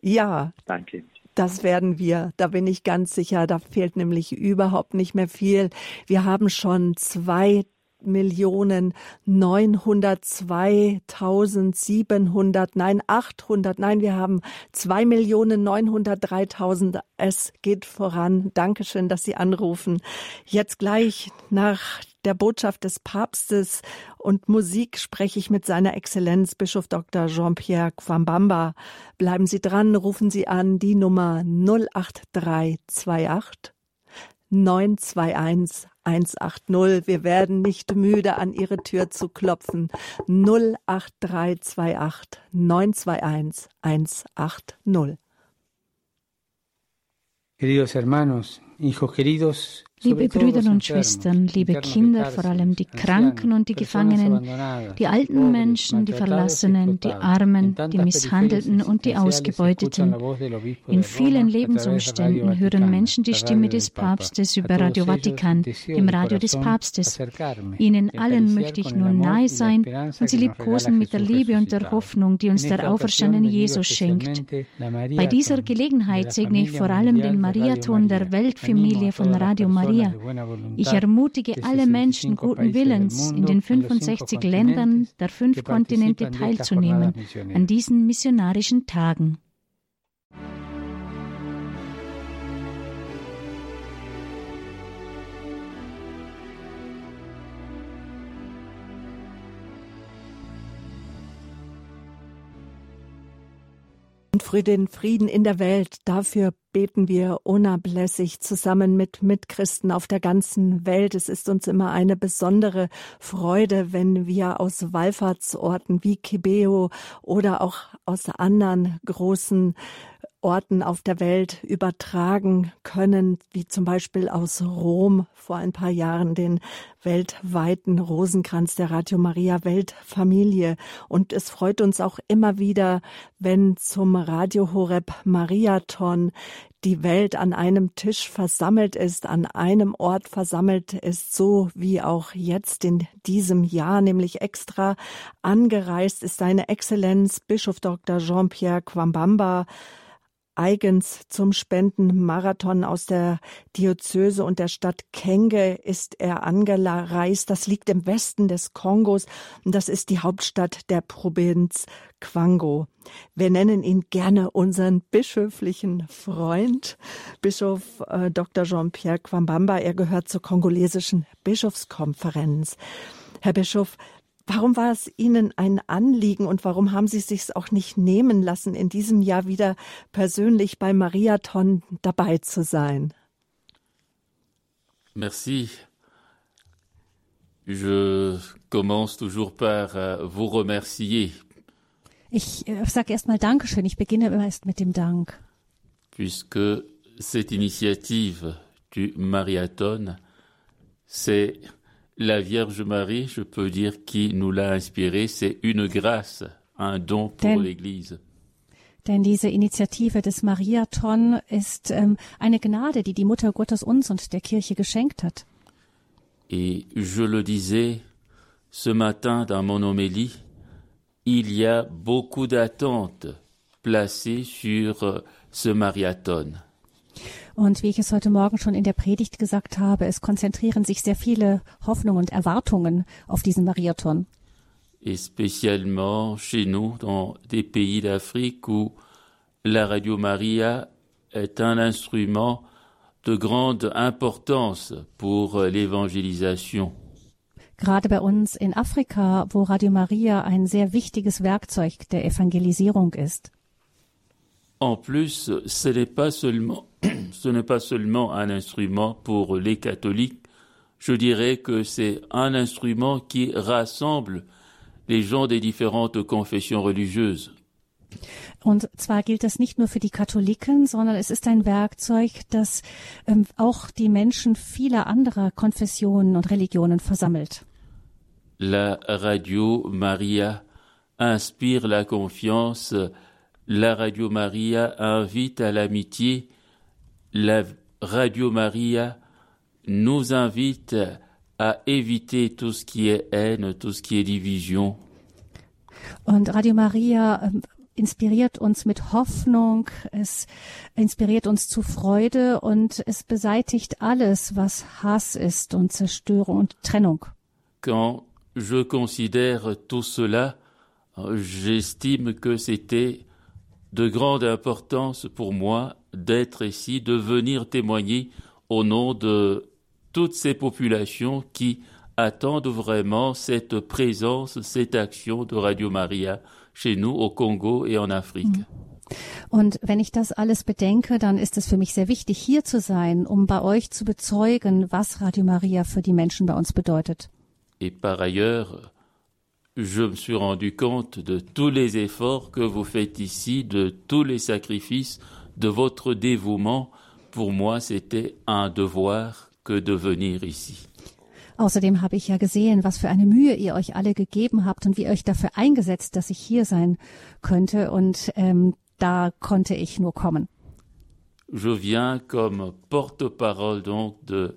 Ja. Danke. Das werden wir, da bin ich ganz sicher. Da fehlt nämlich überhaupt nicht mehr viel. Wir haben schon zwei Millionen 902.700, nein 800, nein, wir haben zwei Millionen 903.000. Es geht voran. Dankeschön, dass Sie anrufen. Jetzt gleich nach der Botschaft des Papstes und Musik spreche ich mit seiner Exzellenz Bischof Dr. Jean-Pierre Kwambamba. Bleiben Sie dran, rufen Sie an die Nummer 08328 921 180. Wir werden nicht müde, an Ihre Tür zu klopfen. 08328 921 180. Queridos hermanos, hijos queridos, Liebe Brüder und Schwestern, liebe Kinder, vor allem die Kranken und die Gefangenen, die alten Menschen, die Verlassenen, die Armen, die Misshandelten und die Ausgebeuteten. In vielen Lebensumständen hören Menschen die Stimme des Papstes über Radio Vatikan, dem Radio des Papstes. Ihnen allen möchte ich nun nahe sein und sie liebkosen mit der Liebe und der Hoffnung, die uns der auferstandene Jesus schenkt. Bei dieser Gelegenheit segne ich vor allem den Mariaton der Weltfamilie von Radio Maria Maria. Ich ermutige alle Menschen guten Willens, in den 65 Ländern der fünf Kontinente teilzunehmen an diesen missionarischen Tagen. Und für den Frieden in der Welt, dafür beten wir unablässig zusammen mit Mitchristen auf der ganzen Welt. Es ist uns immer eine besondere Freude, wenn wir aus Wallfahrtsorten wie Kibeo oder auch aus anderen großen Orten auf der Welt übertragen können, wie zum Beispiel aus Rom vor ein paar Jahren den weltweiten Rosenkranz der Radio Maria Weltfamilie. Und es freut uns auch immer wieder, wenn zum Radio Horeb Mariathon die Welt an einem Tisch versammelt ist, an einem Ort versammelt ist, so wie auch jetzt in diesem Jahr, nämlich extra angereist ist seine Exzellenz Bischof Dr. Jean-Pierre Quambamba, eigens zum Spendenmarathon aus der Diözese und der Stadt Kenge ist er angereist. Das liegt im Westen des Kongos und das ist die Hauptstadt der Provinz Quango. Wir nennen ihn gerne unseren bischöflichen Freund, Bischof äh, Dr. Jean-Pierre Quambamba. Er gehört zur kongolesischen Bischofskonferenz. Herr Bischof, Warum war es Ihnen ein Anliegen und warum haben Sie es sich auch nicht nehmen lassen, in diesem Jahr wieder persönlich beim Mariathon dabei zu sein? Merci. Je commence toujours par euh, vous remercier. Ich äh, sage erstmal Dankeschön. Ich beginne immer erst mit dem Dank. Puisque cette initiative du Mariathon, c'est la Vierge Marie, je peux dire, qui nous l'a inspiré, c'est une grâce, un don pour l'Église. Denn diese Initiative des Mariathon ist ähm, eine Gnade, die die Mutter Gottes uns und der Kirche geschenkt hat. Et je le disais ce matin dans mon homélie, il y a beaucoup d'attentes placées sur ce marathon. Und wie ich es heute Morgen schon in der Predigt gesagt habe, es konzentrieren sich sehr viele Hoffnungen und Erwartungen auf diesen Mariathon. Et spécialement chez nous, dans des pays d'Afrique où la Radio Maria est un instrument de grande importance pour l'évangélisation. Gerade bei uns in Afrika, wo Radio Maria ein sehr wichtiges Werkzeug der Evangelisierung ist. En plus, ce n'est pas seulement, ce n'est pas seulement un instrument pour les catholiques. Je dirais que c'est un instrument qui rassemble les gens des différentes confessions religieuses. Und zwar gilt das nicht nur für die Katholiken, sondern es ist ein Werkzeug, das ähm, auch die Menschen vieler anderer Konfessionen und Religionen versammelt. La Radio Maria inspire la confiance la Radio Maria invite à l'amitié, la Radio Maria nous invite à éviter tout ce qui est haine, tout ce qui est division. Und Radio Maria ähm, inspiriert uns mit Hoffnung, es inspiriert uns zu Freude und es beseitigt alles, was Hass ist und Zerstörung und Trennung. quand je considère tout cela, j'estime que c'était de grande importance pour moi d'être ici, de venir témoigner au nom de toutes ces populations qui attendent vraiment cette présence, cette action de Radio Maria chez nous au Congo et en Afrique. Mhm. Und wenn ich das alles bedenke, dann ist es für mich sehr wichtig, hier zu sein, um bei euch zu bezeugen, was Radio Maria für die Menschen bei uns bedeutet. Et par ailleurs, je me suis rendu compte de tous les efforts que vous faites ici, de tous les sacrifices, de votre dévouement. Pour moi, c'était un devoir que de venir ici. Außerdem habe ich ja gesehen, was für eine Mühe ihr euch alle gegeben habt und wie ihr euch dafür eingesetzt, dass ich hier sein könnte. Und ähm, da konnte ich nur kommen. Je viens comme porte-parole donc de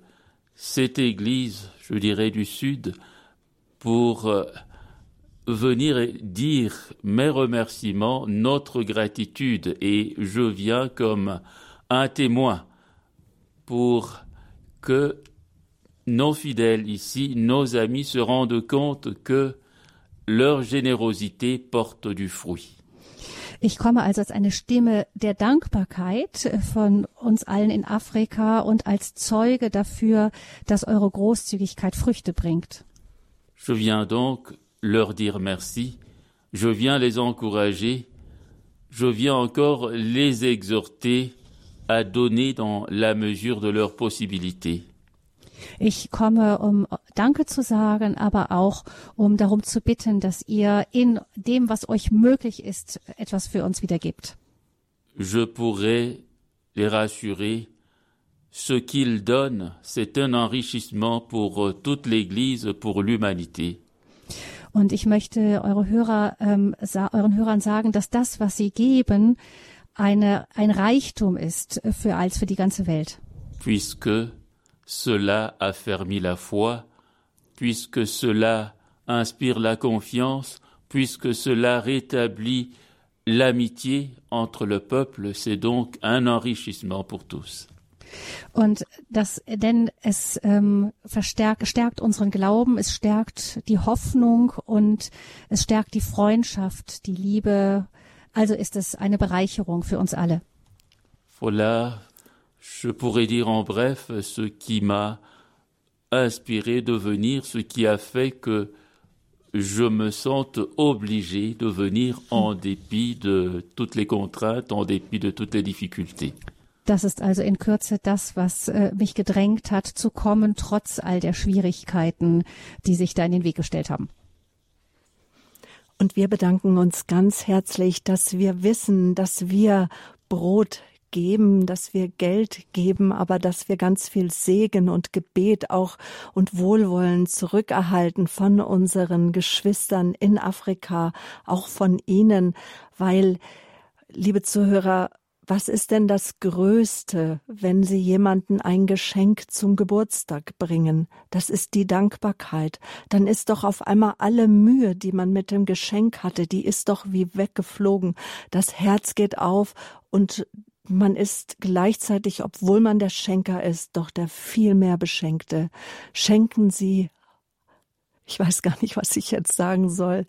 cette église, je dirais du Sud, pour euh, venir dire mes remerciements, notre gratitude, et je viens comme un témoin pour que nos fidèles ici, nos amis se rendent compte que leur générosité porte du fruit. Ich komme also als eine Stimme der Dankbarkeit von uns allen in Afrika und als Zeuge dafür, dass eure Großzügigkeit Früchte bringt. Je viens donc leur dire merci, je viens les encourager, je viens encore les exhorter à donner dans la mesure de leurs possibilités. Ich komme, um Danke zu sagen, aber auch um darum zu bitten, dass ihr in dem, was euch möglich ist, etwas für uns wiedergibt. Je pourrais les rassurer. Ce qu'ils donnent, c'est un enrichissement pour euh, toute l'Église, pour l'humanité. Und ich möchte eure Hörer, ähm, euren Hörern sagen, dass das, was sie geben, eine, ein Reichtum ist für als für die ganze Welt. Puisque cela affermit la foi, puisque cela inspire la confiance, puisque cela rétablit l'amitié entre le peuple, c'est donc un enrichissement pour tous. Und das, denn es ähm, verstärkt, stärkt unseren Glauben, es stärkt die Hoffnung und es stärkt die Freundschaft, die Liebe. Also ist es eine Bereicherung für uns alle. Voilà je pourrais dire en bref ce qui m'a inspiré de venir, ce qui a fait que je me sente obligé de venir en dépit de toutes les contraintes, en dépit de toutes les difficultés. Das ist also in Kürze das, was äh, mich gedrängt hat, zu kommen, trotz all der Schwierigkeiten, die sich da in den Weg gestellt haben. Und wir bedanken uns ganz herzlich, dass wir wissen, dass wir Brot geben, dass wir Geld geben, aber dass wir ganz viel Segen und Gebet auch und Wohlwollen zurückerhalten von unseren Geschwistern in Afrika, auch von Ihnen, weil, liebe Zuhörer, was ist denn das Größte, wenn Sie jemanden ein Geschenk zum Geburtstag bringen? Das ist die Dankbarkeit. Dann ist doch auf einmal alle Mühe, die man mit dem Geschenk hatte, die ist doch wie weggeflogen. Das Herz geht auf und man ist gleichzeitig, obwohl man der Schenker ist, doch der viel mehr Beschenkte. Schenken Sie, ich weiß gar nicht, was ich jetzt sagen soll.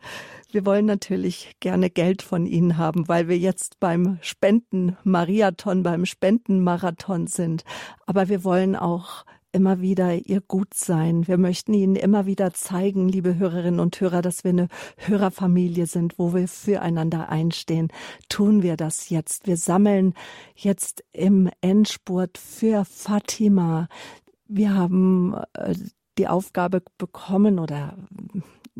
Wir wollen natürlich gerne Geld von Ihnen haben, weil wir jetzt beim Spenden-Mariathon, beim Spendenmarathon sind. Aber wir wollen auch immer wieder ihr Gut sein. Wir möchten Ihnen immer wieder zeigen, liebe Hörerinnen und Hörer, dass wir eine Hörerfamilie sind, wo wir füreinander einstehen. Tun wir das jetzt. Wir sammeln jetzt im Endspurt für Fatima. Wir haben äh, die Aufgabe bekommen oder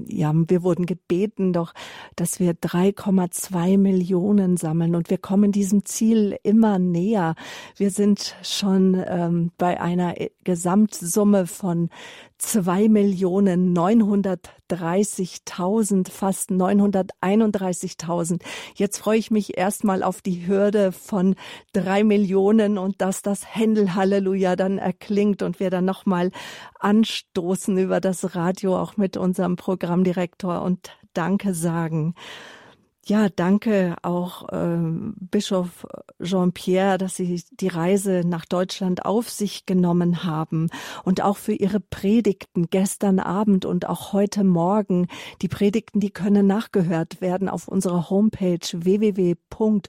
ja, wir wurden gebeten doch, dass wir 3,2 Millionen sammeln und wir kommen diesem Ziel immer näher. Wir sind schon ähm, bei einer Gesamtsumme von zwei Millionen neunhundertdreißigtausend, fast neunhunderteinunddreißigtausend. Jetzt freue ich mich erstmal auf die Hürde von drei Millionen und dass das Händel Halleluja dann erklingt und wir dann nochmal anstoßen über das Radio auch mit unserem Programmdirektor und Danke sagen. Ja, danke auch ähm, Bischof Jean-Pierre, dass Sie die Reise nach Deutschland auf sich genommen haben und auch für Ihre Predigten gestern Abend und auch heute Morgen. Die Predigten, die können nachgehört werden auf unserer Homepage www.hore.org.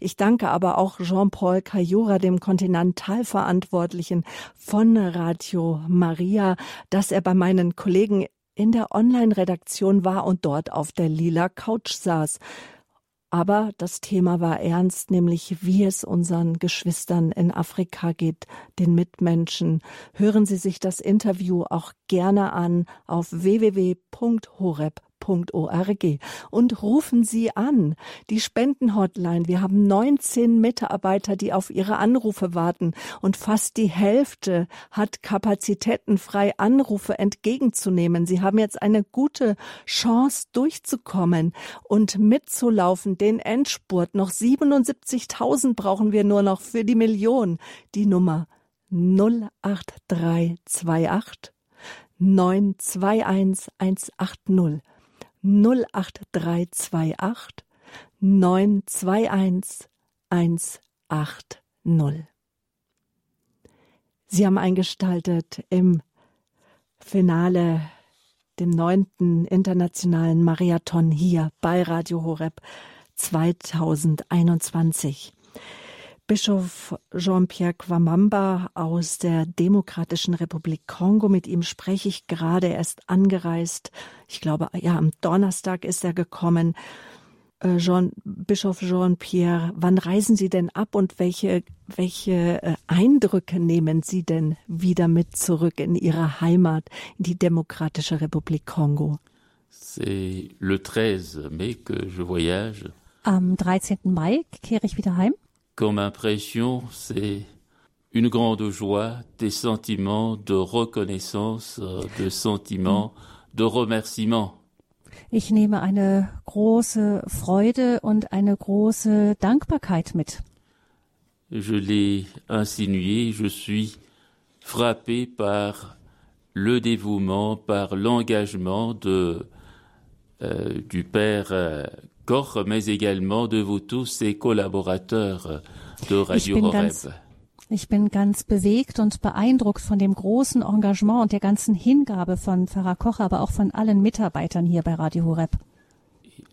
Ich danke aber auch Jean-Paul Cayura, dem Kontinentalverantwortlichen von Radio Maria, dass er bei meinen Kollegen in der Online-Redaktion war und dort auf der lila Couch saß. Aber das Thema war ernst, nämlich wie es unseren Geschwistern in Afrika geht, den Mitmenschen. Hören Sie sich das Interview auch gerne an auf www.horeb www.spenden.org und rufen Sie an. Die Spendenhotline. Wir haben 19 Mitarbeiter, die auf Ihre Anrufe warten und fast die Hälfte hat Kapazitäten frei, Anrufe entgegenzunehmen. Sie haben jetzt eine gute Chance durchzukommen und mitzulaufen, den Endspurt. Noch 77.000 brauchen wir nur noch für die Million. Die Nummer 08328 921 180. 08328 921 180. Sie haben eingestaltet im Finale, dem neunten internationalen Marathon hier bei Radio Horeb 2021. Bischof Jean-Pierre Kwamamba aus der Demokratischen Republik Kongo. Mit ihm spreche ich gerade. Er ist angereist. Ich glaube, ja, am Donnerstag ist er gekommen. Äh, Jean, Bischof Jean-Pierre, wann reisen Sie denn ab und welche, welche äh, Eindrücke nehmen Sie denn wieder mit zurück in Ihre Heimat, in die Demokratische Republik Kongo? C'est le 13 mai que je voyage. Am 13. Mai kehre ich wieder heim. Comme impression, c'est une grande joie, des sentiments de reconnaissance, de sentiments de remerciement. Ich nehme eine große Freude und eine große Dankbarkeit mit. Je l'ai insinué, je suis frappé par le dévouement, par l'engagement de euh, du père euh, Koch, mais également de vous tous, ses collaborateurs de Radio Horeb. Ich bin ganz bewegt und beeindruckt von dem großen Engagement und der ganzen Hingabe von Pfarrer Koch, aber auch von allen Mitarbeitern hier bei Radio Horeb.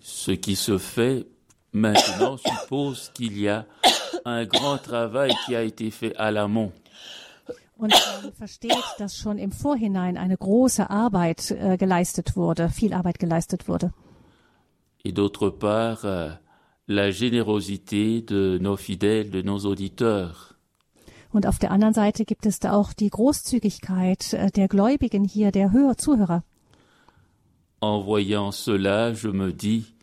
Ce qui se fait maintenant suppose qu'il y a un grand travail qui a été fait à l'amont. Und man versteht, dass schon im Vorhinein eine große Arbeit äh, geleistet wurde, viel Arbeit geleistet wurde et d'autre part euh, la générosité de nos fidèles, de nos auditeurs. Und auf der anderen Seite gibt es da auch die Großzügigkeit äh, der Gläubigen hier, der Hörer, Zuhörer. En voyant cela, je me dis,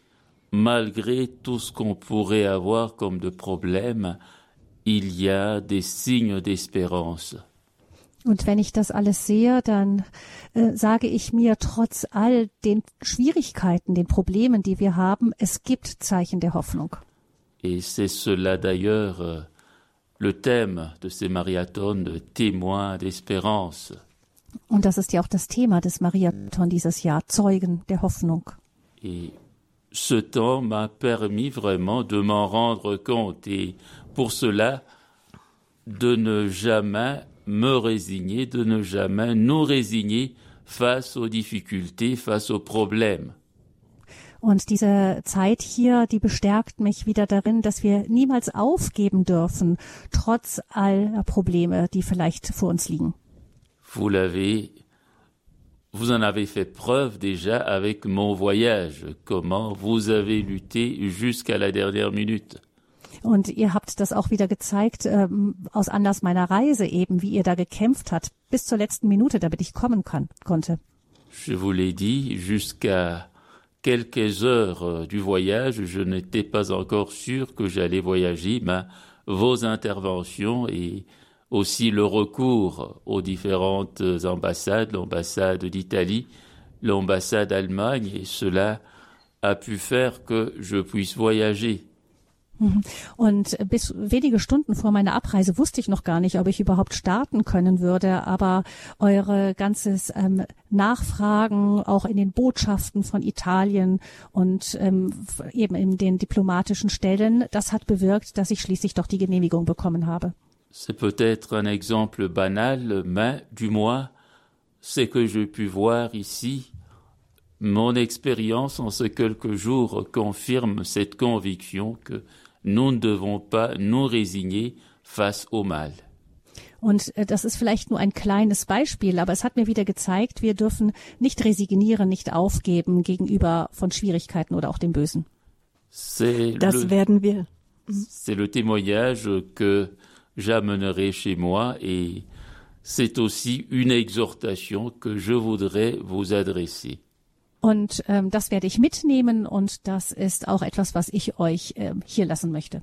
malgré tout ce qu'on pourrait avoir comme de problèmes, il y a des signes d'espérance. Und wenn ich das alles sehe, dann äh, sage ich mir, trotz all den Schwierigkeiten, den Problemen, die wir haben, es gibt Zeichen der Hoffnung. Et c'est cela d'ailleurs euh, le thème de ces marathons de témoins d'espérance. Und das ist ja auch das Thema des Marathon dieses Jahr, Zeugen der Hoffnung. Et ce temps m'a permis vraiment de m'en rendre compte et pour cela de ne jamais me résigner, de ne jamais nous résigner face aux difficultés, face aux problèmes. Und diese Zeit hier, die bestärkt mich wieder darin, dass wir niemals aufgeben dürfen, trotz aller Probleme, die vielleicht vor uns liegen. Vous l'avez, vous en avez fait preuve déjà avec mon voyage, comment vous avez lutté jusqu'à la dernière minute? Und ihr habt das auch wieder gezeigt ähm, aus Anlass meiner Reise eben, wie ihr da gekämpft habt, bis zur letzten Minute, damit ich kommen kann, konnte. Je vous l'ai dit, jusqu'à quelques heures euh, du voyage, je n'étais pas encore sûr que j'allais voyager, mais vos interventions et aussi le recours aux différentes ambassades, l'ambassade d'Italie, l'ambassade d'Allemagne, et cela a pu faire que je puisse voyager. Mhm. Und bis wenige Stunden vor meiner Abreise wusste ich noch gar nicht, ob ich überhaupt starten können würde. Aber eure ganzes ähm, Nachfragen auch in den Botschaften von Italien und ähm, eben in den diplomatischen Stellen, das hat bewirkt, dass ich schließlich doch die Genehmigung bekommen habe. C'est peut-être un exemple banal, mais du moins, ce que j'ai pu voir ici, mon expérience en ces quelques jours confirme cette conviction que nous ne devons pas nous résigner face au mal. Und äh, das ist vielleicht nur ein kleines Beispiel, aber es hat mir wieder gezeigt, wir dürfen nicht resignieren, nicht aufgeben gegenüber von Schwierigkeiten oder auch dem Bösen. Das werden wir. C'est le témoignage que j'amènerai chez moi et c'est aussi une exhortation que je voudrais vous adresser. Und ähm, das werde ich mitnehmen und das ist auch etwas, was ich euch ähm, hier lassen möchte.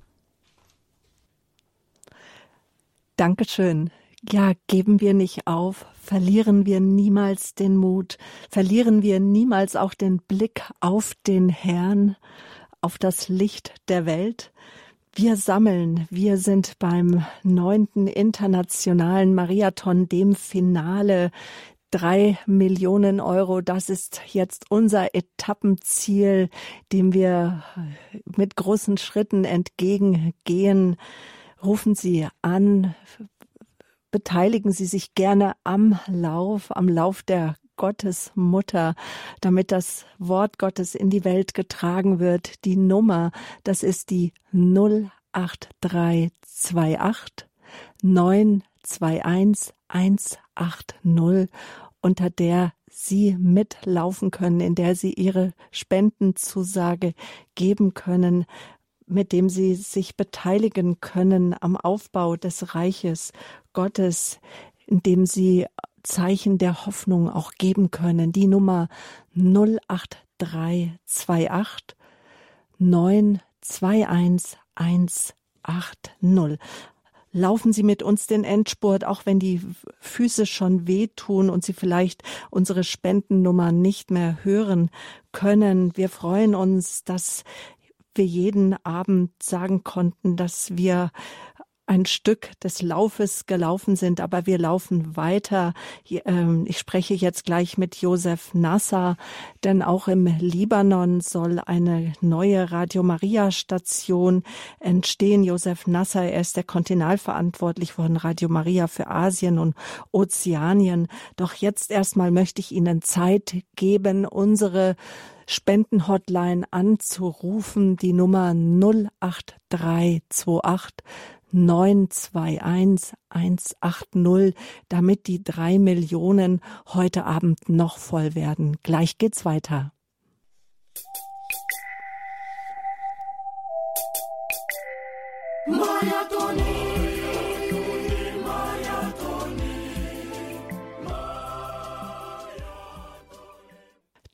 Dankeschön. Ja, geben wir nicht auf, verlieren wir niemals den Mut, verlieren wir niemals auch den Blick auf den Herrn, auf das Licht der Welt. Wir sammeln, wir sind beim neunten internationalen Marathon, dem Finale drei Millionen Euro. Das ist jetzt unser Etappenziel, dem wir mit großen Schritten entgegengehen. Rufen Sie an, beteiligen Sie sich gerne am Lauf, am Lauf der Gottesmutter, damit das Wort Gottes in die Welt getragen wird. Die Nummer, das ist die 08328 921 180, unter der Sie mitlaufen können, in der Sie Ihre Spendenzusage geben können, mit dem Sie sich beteiligen können am Aufbau des Reiches Gottes, indem Sie Zeichen der Hoffnung auch geben können. Die Nummer 08328 921 180. Laufen Sie mit uns den Endspurt, auch wenn die Füße schon wehtun und Sie vielleicht unsere Spendennummer nicht mehr hören können. Wir freuen uns, dass wir jeden Abend sagen konnten, dass wir ein Stück des Laufes gelaufen sind, aber wir laufen weiter. Ähm, ich spreche jetzt gleich mit Josef Nasser, denn auch im Libanon soll eine neue Radio Maria Station entstehen. Josef Nasser, er ist der Kontinalverantwortlich von Radio Maria für Asien und Ozeanien. Doch jetzt erstmal möchte ich Ihnen Zeit geben, unsere Spendenhotline anzurufen, die Nummer 08328 921 180, damit die drei Millionen heute Abend noch voll werden. Gleich geht's weiter.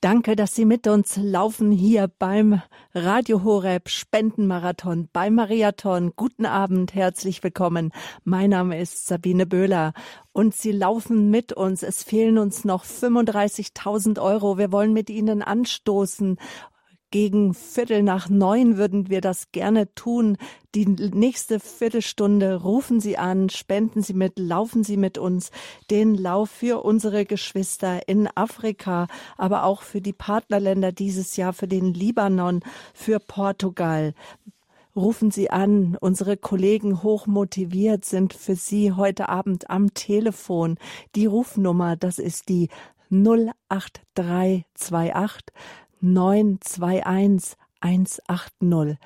Danke, dass Sie mit uns laufen hier beim Radio Horeb Spendenmarathon beim Mariathon. Guten Abend, herzlich willkommen. Mein Name ist Sabine Böhler und Sie laufen mit uns. Es fehlen uns noch 35.000 Euro. Wir wollen mit Ihnen anstoßen gegen Viertel nach neun würden wir das gerne tun. Die nächste Viertelstunde rufen Sie an, spenden Sie mit, laufen Sie mit uns den Lauf für unsere Geschwister in Afrika, aber auch für die Partnerländer dieses Jahr, für den Libanon, für Portugal rufen Sie an. Unsere Kollegen hochmotiviert sind für Sie heute Abend am Telefon. Die Rufnummer, das ist die 08328 921 180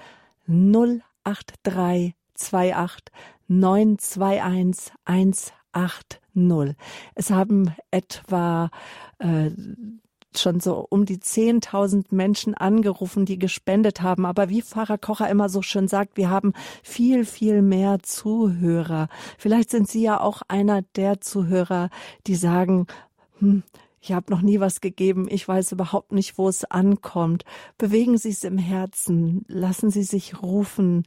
08328 921 180. Es haben etwa äh, schon so um die 10.000 Menschen angerufen, die gespendet haben. Aber wie Pfarrer Kocher immer so schön sagt, wir haben viel, viel mehr Zuhörer. Vielleicht sind Sie ja auch einer der Zuhörer, die sagen, hm, ich habe noch nie was gegeben, ich weiß überhaupt nicht, wo es ankommt. Bewegen Sie es im Herzen, lassen Sie sich rufen.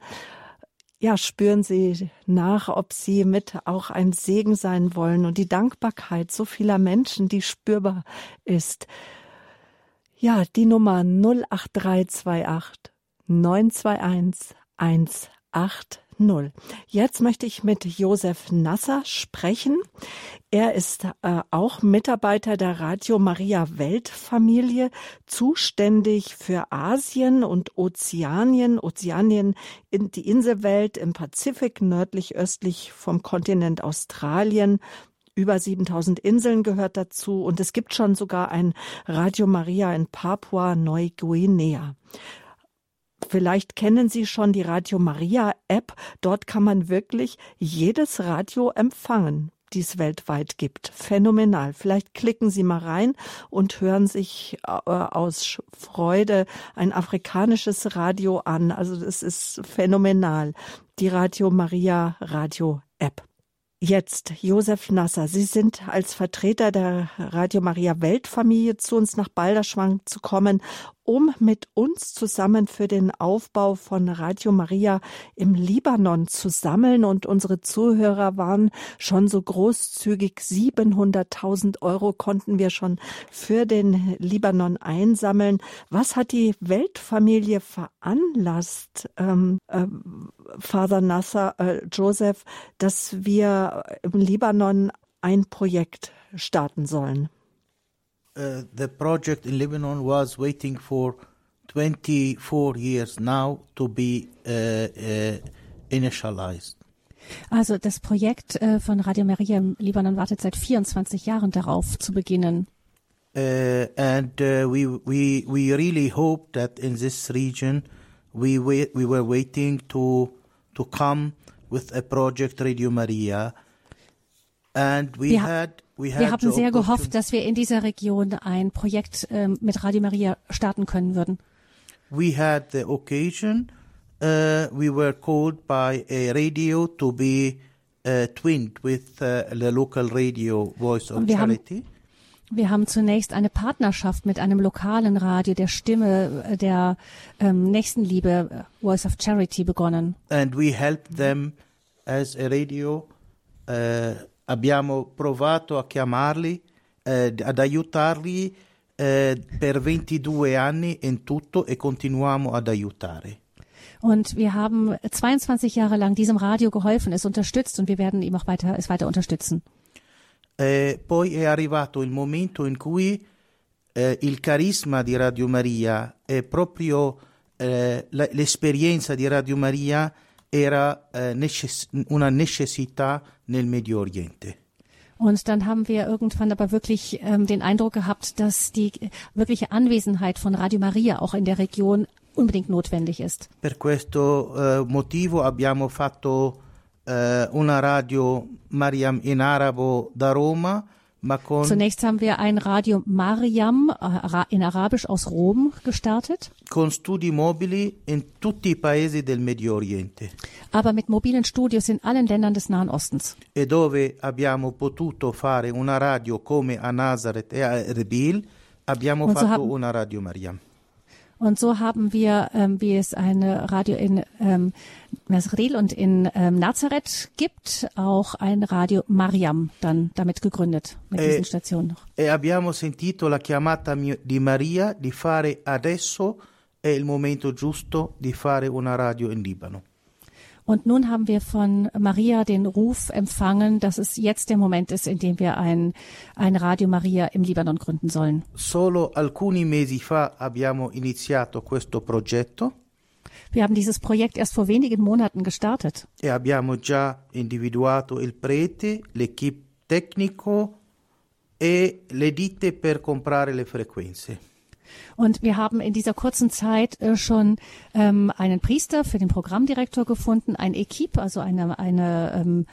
Ja, spüren Sie nach, ob Sie mit auch ein Segen sein wollen und die Dankbarkeit so vieler Menschen, die spürbar ist. Ja, die Nummer 08328 921 180. Jetzt möchte ich mit Josef Nasser sprechen. Er ist äh, auch Mitarbeiter der Radio Maria Weltfamilie, zuständig für Asien und Ozeanien, Ozeanien, in die Inselwelt im Pazifik, nördlich östlich vom Kontinent Australien, über 7000 Inseln gehört dazu und es gibt schon sogar ein Radio Maria in Papua Neuguinea. Vielleicht kennen Sie schon die Radio Maria App. Dort kann man wirklich jedes Radio empfangen die es weltweit gibt. Phänomenal. Vielleicht klicken Sie mal rein und hören sich äh, aus Freude ein afrikanisches Radio an. Also das ist phänomenal. Die Radio Maria Radio App. Jetzt Josef Nasser. Sie sind als Vertreter der Radio Maria Weltfamilie zu uns nach Balderschwang zu kommen um mit uns zusammen für den Aufbau von Radio Maria im Libanon zu sammeln. Und unsere Zuhörer waren schon so großzügig. 700.000 Euro konnten wir schon für den Libanon einsammeln. Was hat die Weltfamilie veranlasst, ähm, äh, Father Nasser, äh, Joseph, dass wir im Libanon ein Projekt starten sollen? Uh, the project in Lebanon was waiting for 24 years now to be uh, uh, initialized. Also das Projekt äh, von Radio Maria im Libanon wartet seit 24 Jahren darauf zu beginnen. Uh, and uh, we we we really hope that in this region we wait, we were waiting to to come with a project Radio Maria and we wir, had wir haben sehr gehofft, dass wir in dieser Region ein Projekt äh, mit Radio Maria starten können würden. We had the occasion. Uh, we were called by a radio to be uh, twinned with uh, the local radio Voice of wir Charity. Haben, wir haben zunächst eine Partnerschaft mit einem lokalen Radio der Stimme äh, der ähm, Nächstenliebe äh, Voice of Charity begonnen. And we helped them as a radio uh, abbiamo provato a chiamarli, eh, ad aiutarli eh, per 22 anni in tutto e continuiamo ad aiutare. Und wir haben 22 Jahre lang diesem Radio geholfen, es unterstützt und wir werden ihm auch weiter, es weiter unterstützen. Eh, poi è arrivato il momento in cui eh, il carisma di Radio Maria e proprio eh, l'esperienza di Radio Maria era eh, necess una necessità nel Medio Oriente. Und dann haben wir irgendwann aber wirklich ähm, den Eindruck gehabt, dass die wirkliche Anwesenheit von Radio Maria auch in der Region unbedingt notwendig ist. Per questo uh, motivo abbiamo fatto uh, una radio Mariam in arabo da Roma Zunächst haben wir ein Radio Mariam äh, in Arabisch aus Rom gestartet. Con studi mobili in tutti i paesi del Medio Oriente. Aber mit mobilen Studios in allen Ländern des Nahen Ostens. E dove abbiamo potuto fare una radio come a Nazareth e a Erbil, abbiamo so fatto una Radio Mariam. Und so haben wir, ähm, wie es eine Radio in ähm, Mesril und in ähm, Nazareth gibt, auch ein Radio Mariam dann damit gegründet, mit e, diesen Stationen noch. E abbiamo sentito la chiamata di Maria di fare adesso è il momento giusto di fare una radio in Libano. Und nun haben wir von Maria den Ruf empfangen, dass es jetzt der Moment ist, in dem wir ein, ein Radio Maria im Libanon gründen sollen. Solo alcuni mesi fa abbiamo iniziato questo progetto. Wir haben dieses Projekt erst vor wenigen Monaten gestartet. E abbiamo già individuato il prete, l'equipe tecnico e le ditte per comprare le frequenze. Und wir haben in dieser kurzen Zeit äh, schon ähm, einen Priester für den Programmdirektor gefunden, ein Equipe, also eine, eine ähm,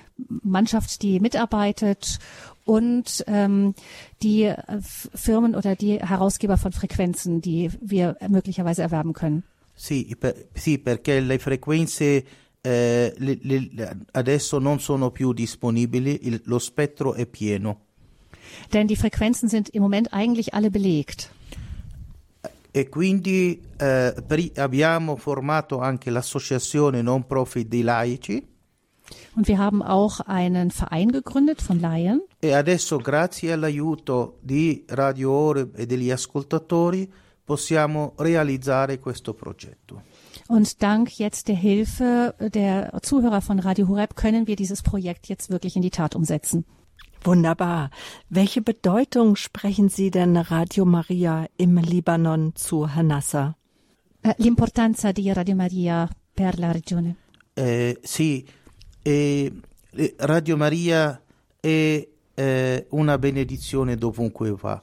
Mannschaft, die mitarbeitet und ähm, die äh, Firmen oder die Herausgeber von Frequenzen, die wir möglicherweise erwerben können. Sì, per, sì perché le frequenze eh, le, le, adesso non sono più disponibili, il, lo spettro è pieno. Denn die Frequenzen sind im Moment eigentlich alle belegt e quindi eh, abbiamo formato anche l'associazione non profit dei laici. Und wir haben auch einen Verein gegründet von Laien. E adesso grazie all'aiuto di Radio Oreb e degli ascoltatori possiamo realizzare questo progetto. Und dank jetzt der Hilfe der Zuhörer von Radio Horeb können wir dieses Projekt jetzt wirklich in die Tat umsetzen. Wunderbar. Welche Bedeutung sprechen Sie denn Radio Maria im Libanon zu, Herr Nasser? Eh, l'importanza di Radio Maria per la regione. Eh, sì, eh, Radio Maria è eh, una benedizione dovunque va.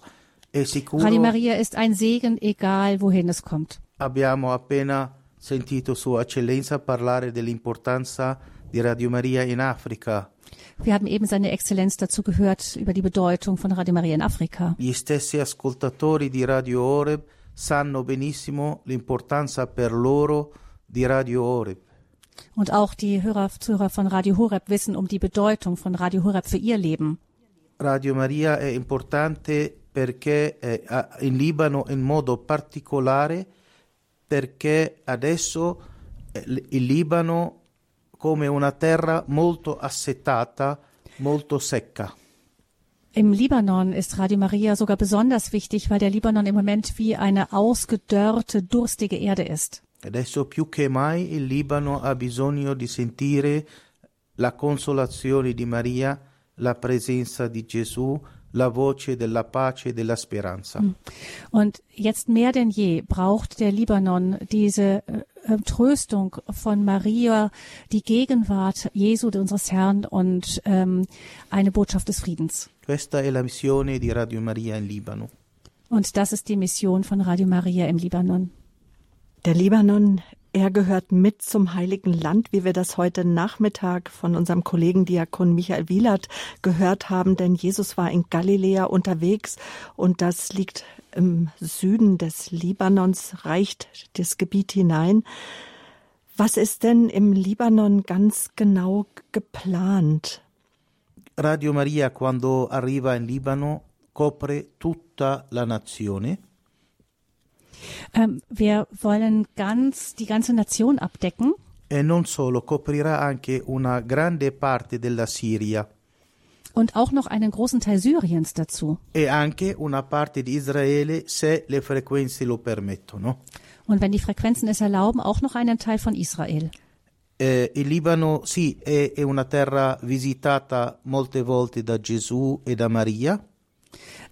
È sicuro, Radio Maria ist ein Segen, egal wohin es kommt. Abbiamo appena sentito Sua Eccellenza parlare dell'importanza di Radio Maria in Africa. Wir haben eben seine Exzellenz dazu gehört über die Bedeutung von Radio Maria in Afrika. Gli stessi ascoltatori di Radio Oreb sanno benissimo l'importanza per loro di Radio Oreb. Und auch die Hörer, Zuhörer von Radio Horeb wissen um die Bedeutung von Radio Horeb für ihr Leben. Radio Maria è importante perché eh, in Libano in modo particolare perché adesso eh, il Libano come una terra molto assetata, molto secca. Im Libanon ist Radio Maria sogar besonders wichtig, weil der Libanon im Moment wie eine ausgedörrte, durstige Erde ist. Adesso più che mai il Libano ha bisogno di sentire la consolazione di Maria, la presenza di Gesù, la voce della pace e della speranza. Mm. Und jetzt mehr denn je braucht der Libanon diese äh, Tröstung von Maria, die Gegenwart Jesu, unseres Herrn und ähm, eine Botschaft des Friedens. Questa è la missione di Radio Maria in Libano. Und das ist die Mission von Radio Maria im Libanon. Der Libanon er gehört mit zum Heiligen Land, wie wir das heute Nachmittag von unserem Kollegen Diakon Michael Wielert gehört haben, denn Jesus war in Galiläa unterwegs und das liegt im Süden des Libanons, reicht das Gebiet hinein. Was ist denn im Libanon ganz genau geplant? Radio Maria, quando arriva in Libano, copre tutta la nazione. Ähm, wir wollen ganz die ganze Nation abdecken. E non solo, coprirà anche una grande parte della Siria. Und auch noch einen großen Teil Syriens dazu. E anche una parte di Israele, se le frequenze lo permettono. Und wenn die Frequenzen es erlauben, auch noch einen Teil von Israel. Eh, il Libano, sì, è, è una terra visitata molte volte da Gesù e da Maria.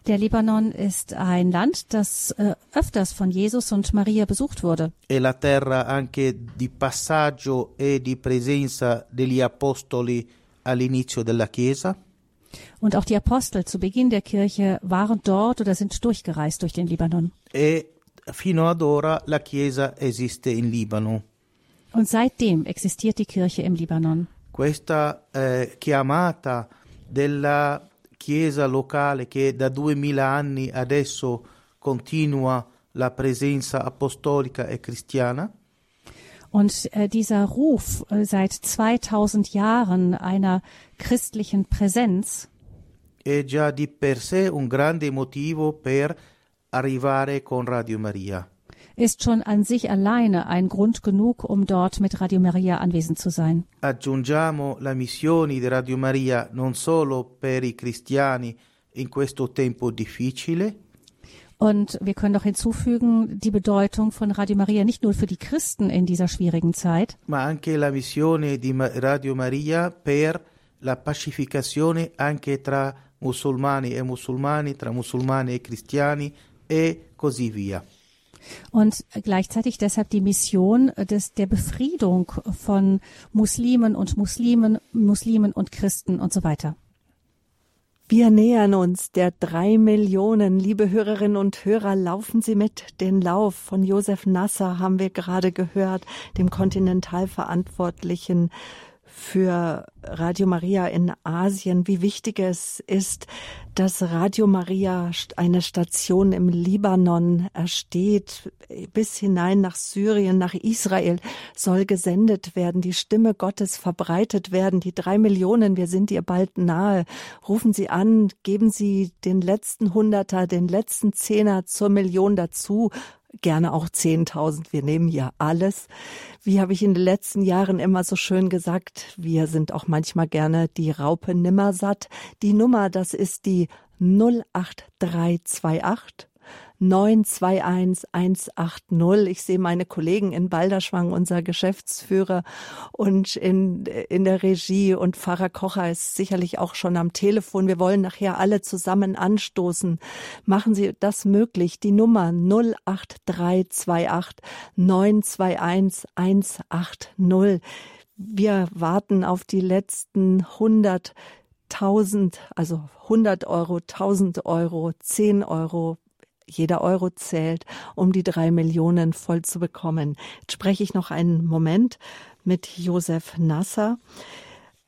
Der Libanon ist ein Land, das äh, öfters von Jesus und Maria besucht wurde. È la terra anche di passaggio e di presenza degli apostoli all'inizio della Chiesa. Und auch die Apostel zu Beginn der Kirche waren dort oder sind durchgereist durch den Libanon. E fino ad ora la Chiesa esiste in Libano. Und seitdem existiert die Kirche im Libanon. Questa eh, chiamata della chiesa locale che da duemila anni adesso continua la presenza apostolica e cristiana. Und äh, dieser Ruf äh, seit 2000 Jahren einer christlichen Präsenz è già di per sé un grande motivo per arrivare con Radio Maria ist schon an sich alleine ein Grund genug, um dort mit Radio Maria anwesend zu sein. Aggiungiamo la missione di Radio Maria non solo per i cristiani in questo tempo difficile, und wir können noch hinzufügen die Bedeutung von Radio Maria nicht nur für die Christen in dieser schwierigen Zeit, ma anche la missione di Radio Maria per la pacificazione anche tra musulmani e musulmani, tra musulmani e cristiani e così via und gleichzeitig deshalb die Mission des, der Befriedung von Muslimen und Muslimen, Muslimen und Christen und so weiter. Wir nähern uns der drei Millionen. Liebe Hörerinnen und Hörer, laufen Sie mit. Den Lauf von Josef Nasser haben wir gerade gehört, dem Kontinentalverantwortlichen für Radio Maria in Asien, wie wichtig es ist, dass Radio Maria eine Station im Libanon ersteht, bis hinein nach Syrien, nach Israel soll gesendet werden, die Stimme Gottes verbreitet werden, die drei Millionen, wir sind ihr bald nahe. Rufen Sie an, geben Sie den letzten Hunderter, den letzten Zehner zur Million dazu, gerne auch 10.000. Wir nehmen hier alles. Wie habe ich in den letzten Jahren immer so schön gesagt, wir sind auch manchmal gerne die Raupe nimmersatt. Die Nummer, das ist die 08328 921 180. Ich sehe meine Kollegen in Balderschwang, unser Geschäftsführer und in, in der Regie und Pfarrer Kocher ist sicherlich auch schon am Telefon. Wir wollen nachher alle zusammen anstoßen. Machen Sie das möglich. Die Nummer 08328 921 180. Wir warten auf die letzten 100 1000, also 100 Euro, 1000 Euro, 10 Euro, jeder Euro zählt, um die drei Millionen voll zu bekommen. Jetzt spreche ich noch einen Moment mit Josef Nasser.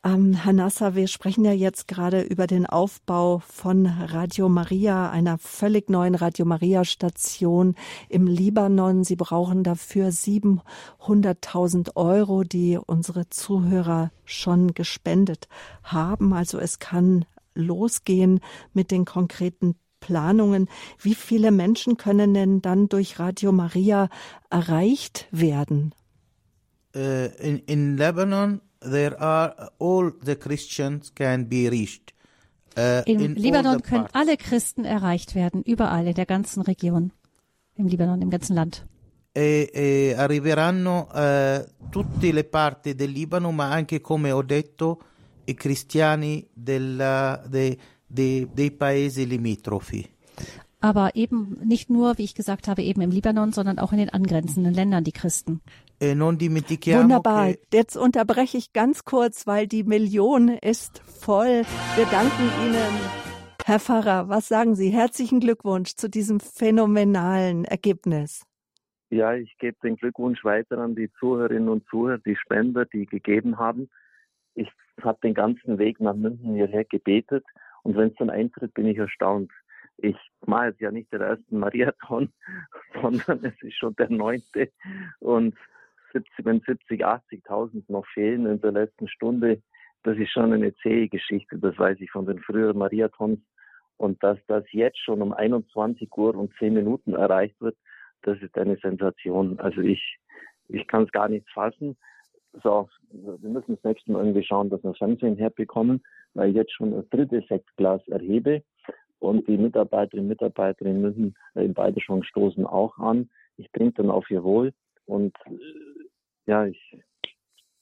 Ähm, Herr Nasser, wir sprechen ja jetzt gerade über den Aufbau von Radio Maria, einer völlig neuen Radio Maria Station im Libanon. Sie brauchen dafür 700.000 Euro, die unsere Zuhörer schon gespendet haben. Also es kann losgehen mit den konkreten Planungen. Wie viele Menschen können denn dann durch Radio Maria erreicht werden? Uh, in, in Lebanon there are all the Christians can be reached. Uh, Im Libanon können alle Christen erreicht werden, überall in der ganzen Region, im Libanon, im ganzen Land. E, e arriveranno uh, tutte le parti del Libano, ma anche, come ho detto, i cristiani della, de, de, dei paesi limitrofi. Aber eben nicht nur, wie ich gesagt habe, eben im Libanon, sondern auch in den angrenzenden Ländern die Christen. Eh, Wunderbar. Jetzt unterbreche ich ganz kurz, weil die Million ist voll. Wir danken Ihnen. Herr Pfarrer, was sagen Sie? Herzlichen Glückwunsch zu diesem phänomenalen Ergebnis. Ja, ich gebe den Glückwunsch weiter an die Zuhörerinnen und Zuhörer, die Spender, die gegeben haben. Ich habe den ganzen Weg nach München hierher gebetet und wenn es dann eintritt, bin ich erstaunt. Ich mache jetzt ja nicht den ersten Marathon, sondern es ist schon der neunte und 70, wenn 70, 80.000 noch fehlen in der letzten Stunde, das ist schon eine zähe Geschichte, das weiß ich von den früheren Marathons. Und dass das jetzt schon um 21 Uhr und 10 Minuten erreicht wird, das ist eine Sensation. Also ich, ich kann es gar nicht fassen. So, wir müssen das nächste Mal irgendwie schauen, dass wir Fernsehen herbekommen, weil ich jetzt schon das dritte Sektglas erhebe. Und die Mitarbeiterinnen und Mitarbeiter müssen in beide schon stoßen auch an. Ich trinke dann auf ihr Wohl. Und ja, ich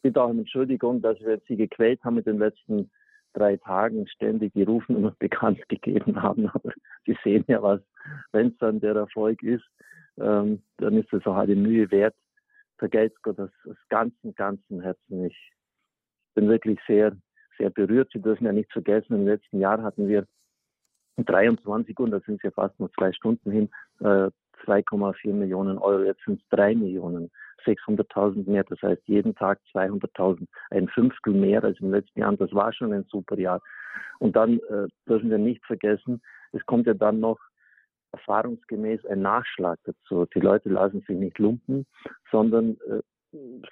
bitte auch um Entschuldigung, dass wir Sie gequält haben mit den letzten drei Tagen, ständig die Rufen immer bekannt gegeben haben. Aber Sie sehen ja was, wenn es dann der Erfolg ist, ähm, dann ist es auch eine Mühe wert. Vergelt's Gott aus, aus ganzem, ganzem Herzen. Ich bin wirklich sehr, sehr berührt. Sie dürfen ja nicht vergessen, im letzten Jahr hatten wir 23 und da sind es ja fast nur zwei Stunden hin, äh, 2,4 Millionen Euro. Jetzt sind es drei Millionen. 600.000 mehr, das heißt jeden Tag 200.000, ein Fünftel mehr als im letzten Jahr. Das war schon ein super Jahr. Und dann äh, dürfen wir nicht vergessen, es kommt ja dann noch erfahrungsgemäß ein Nachschlag dazu. Die Leute lassen sich nicht lumpen, sondern äh,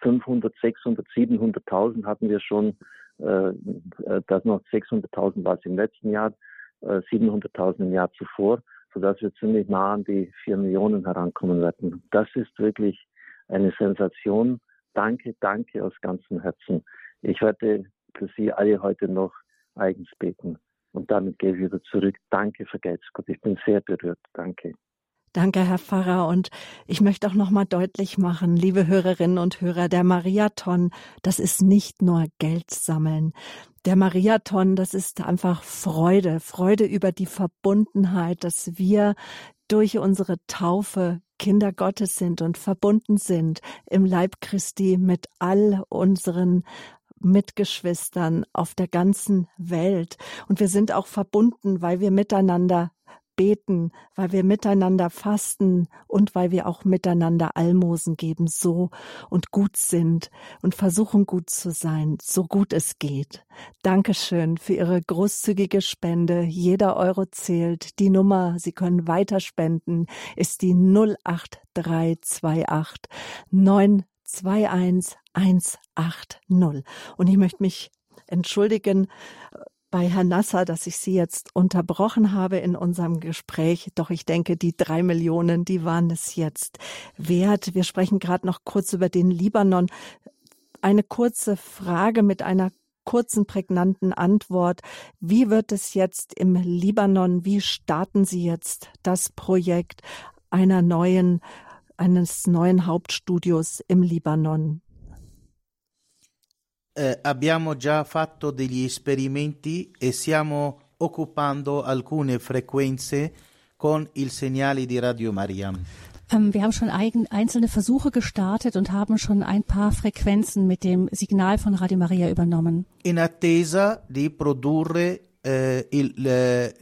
500, 600, 700.000 hatten wir schon, äh, äh das noch 600.000 war es im letzten Jahr, äh, 700.000 im Jahr zuvor, sodass wir ziemlich nah an die 4 Millionen herankommen werden. Das ist wirklich eine Sensation. Danke, danke aus ganzem Herzen. Ich werde für Sie alle heute noch eigens beten. Und damit gehe ich wieder zurück. Danke, vergelt's Gott. Ich bin sehr berührt. Danke. Danke, Herr Pfarrer. Und ich möchte auch noch mal deutlich machen, liebe Hörerinnen und Hörer, der Mariathon, das ist nicht nur Geld sammeln. Der Mariathon, das ist einfach Freude, Freude über die Verbundenheit, dass wir durch unsere Taufe Kinder Gottes sind und verbunden sind im Leib Christi mit all unseren Mitgeschwistern auf der ganzen Welt. Und wir sind auch verbunden, weil wir miteinander beten, weil wir miteinander fasten und weil wir auch miteinander Almosen geben, so und gut sind und versuchen gut zu sein, so gut es geht. Dankeschön für Ihre großzügige Spende. Jeder Euro zählt. Die Nummer, Sie können weiter spenden, ist die 08328 921 180. Und ich möchte mich entschuldigen bei Herrn Nasser, dass ich Sie jetzt unterbrochen habe in unserem Gespräch. Doch ich denke, die drei Millionen, die waren es jetzt wert. Wir sprechen gerade noch kurz über den Libanon. Eine kurze Frage mit einer kurzen, prägnanten Antwort. Wie wird es jetzt im Libanon? Wie starten Sie jetzt das Projekt einer neuen, eines neuen Hauptstudios im Libanon? Eh, abbiamo già fatto degli esperimenti e stiamo occupando alcune frequenze con il segnale di Radio Maria. Ähm, wir haben schon eigen, einzelne Versuche gestartet und haben schon ein paar Frequenzen mit dem Signal von Radio Maria übernommen. In attesa di produrre eh, il,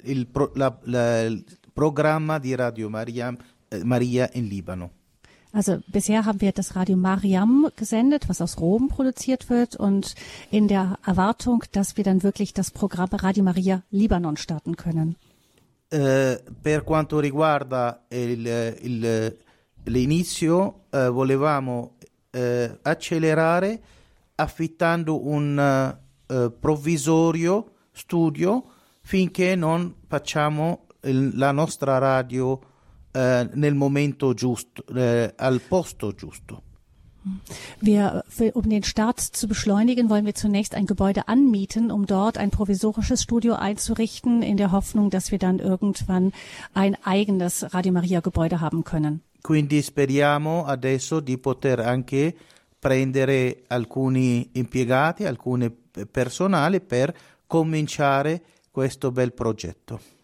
il, la, la, il, programma di Radio Maria, eh, Maria in Libano. Also bisher haben wir das Radio Mariam gesendet, was aus Rom produziert wird und in der Erwartung, dass wir dann wirklich das Programm Radio Maria Libanon starten können. Eh, per quanto riguarda il, il, l'inizio, eh, volevamo eh, accelerare affittando un eh, provvisorio studio finché non facciamo il, la nostra radio eh, nel momento giusto, eh, al posto giusto. Wir, für, um den Start zu beschleunigen, wollen wir zunächst ein Gebäude anmieten, um dort ein provisorisches Studio einzurichten, in der Hoffnung, dass wir dann irgendwann ein eigenes Radio Maria Gebäude haben können. Quindi speriamo adesso di poter anche prendere alcuni impiegati, alcune personale per cominciare questo bel progetto.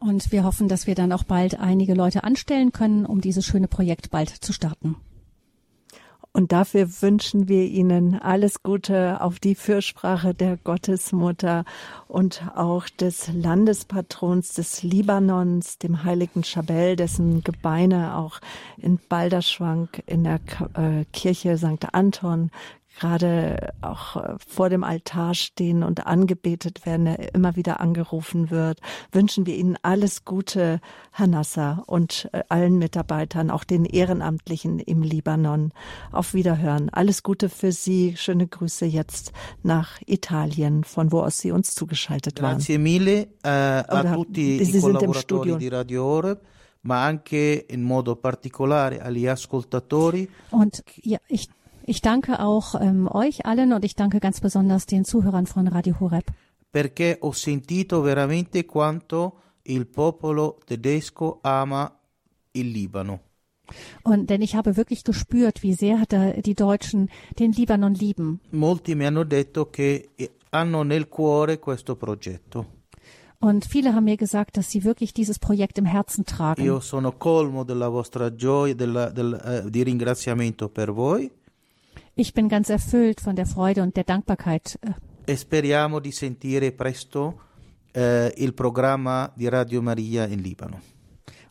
Und wir hoffen, dass wir dann auch bald einige Leute anstellen können, um dieses schöne Projekt bald zu starten. Und dafür wünschen wir Ihnen alles Gute auf die Fürsprache der Gottesmutter und auch des Landespatrons des Libanons, dem heiligen Schabel, dessen Gebeine auch in Balderschwank in der äh, Kirche St. Anton gerade auch äh, vor dem Altar stehen und angebetet werden, er immer wieder angerufen wird, wünschen wir Ihnen alles Gute, Herr Nasser, und äh, allen Mitarbeitern, auch den Ehrenamtlichen im Libanon. Auf Wiederhören. Alles Gute für Sie. Schöne Grüße jetzt nach Italien, von wo aus Sie uns zugeschaltet waren. Grazie mille uh, a tutti i collaboratori di Radio Oreb ma anche in modo particolare agli ascoltatori. Und ja, ich ich danke auch ähm, euch allen und ich danke ganz besonders den Zuhörern von Radio Horeb. Perché ho sentito veramente quanto il popolo tedesco ama il Libano. Und denn ich habe wirklich gespürt, wie sehr die Deutschen den Libanon lieben. Molti mi hanno detto che hanno nel cuore questo progetto. Und viele haben mir gesagt, dass sie wirklich dieses Projekt im Herzen tragen. Io sono colmo della vostra gioia, della, del, uh, di ringraziamento per voi. Ich bin ganz erfüllt von der Freude und der Dankbarkeit. E speriamo di sentire presto eh, il programma di Radio Maria in Libano.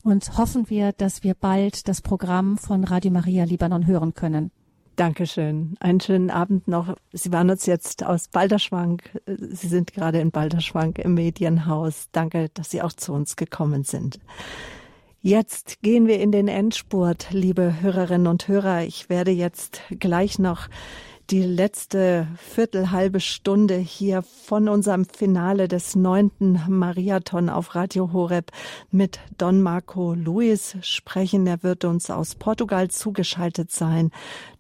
Und hoffen wir, dass wir bald das Programm von Radio Maria Libanon hören können. Dankeschön. Einen schönen Abend noch. Sie waren uns jetzt aus Balderschwank. Sie sind gerade in Balderschwank im Medienhaus. Danke, dass Sie auch zu uns gekommen sind. Jetzt gehen wir in den Endspurt, liebe Hörerinnen und Hörer. Ich werde jetzt gleich noch die letzte Viertelhalbe Stunde hier von unserem Finale des neunten Marathon auf Radio Horeb mit Don Marco Luis sprechen. Er wird uns aus Portugal zugeschaltet sein.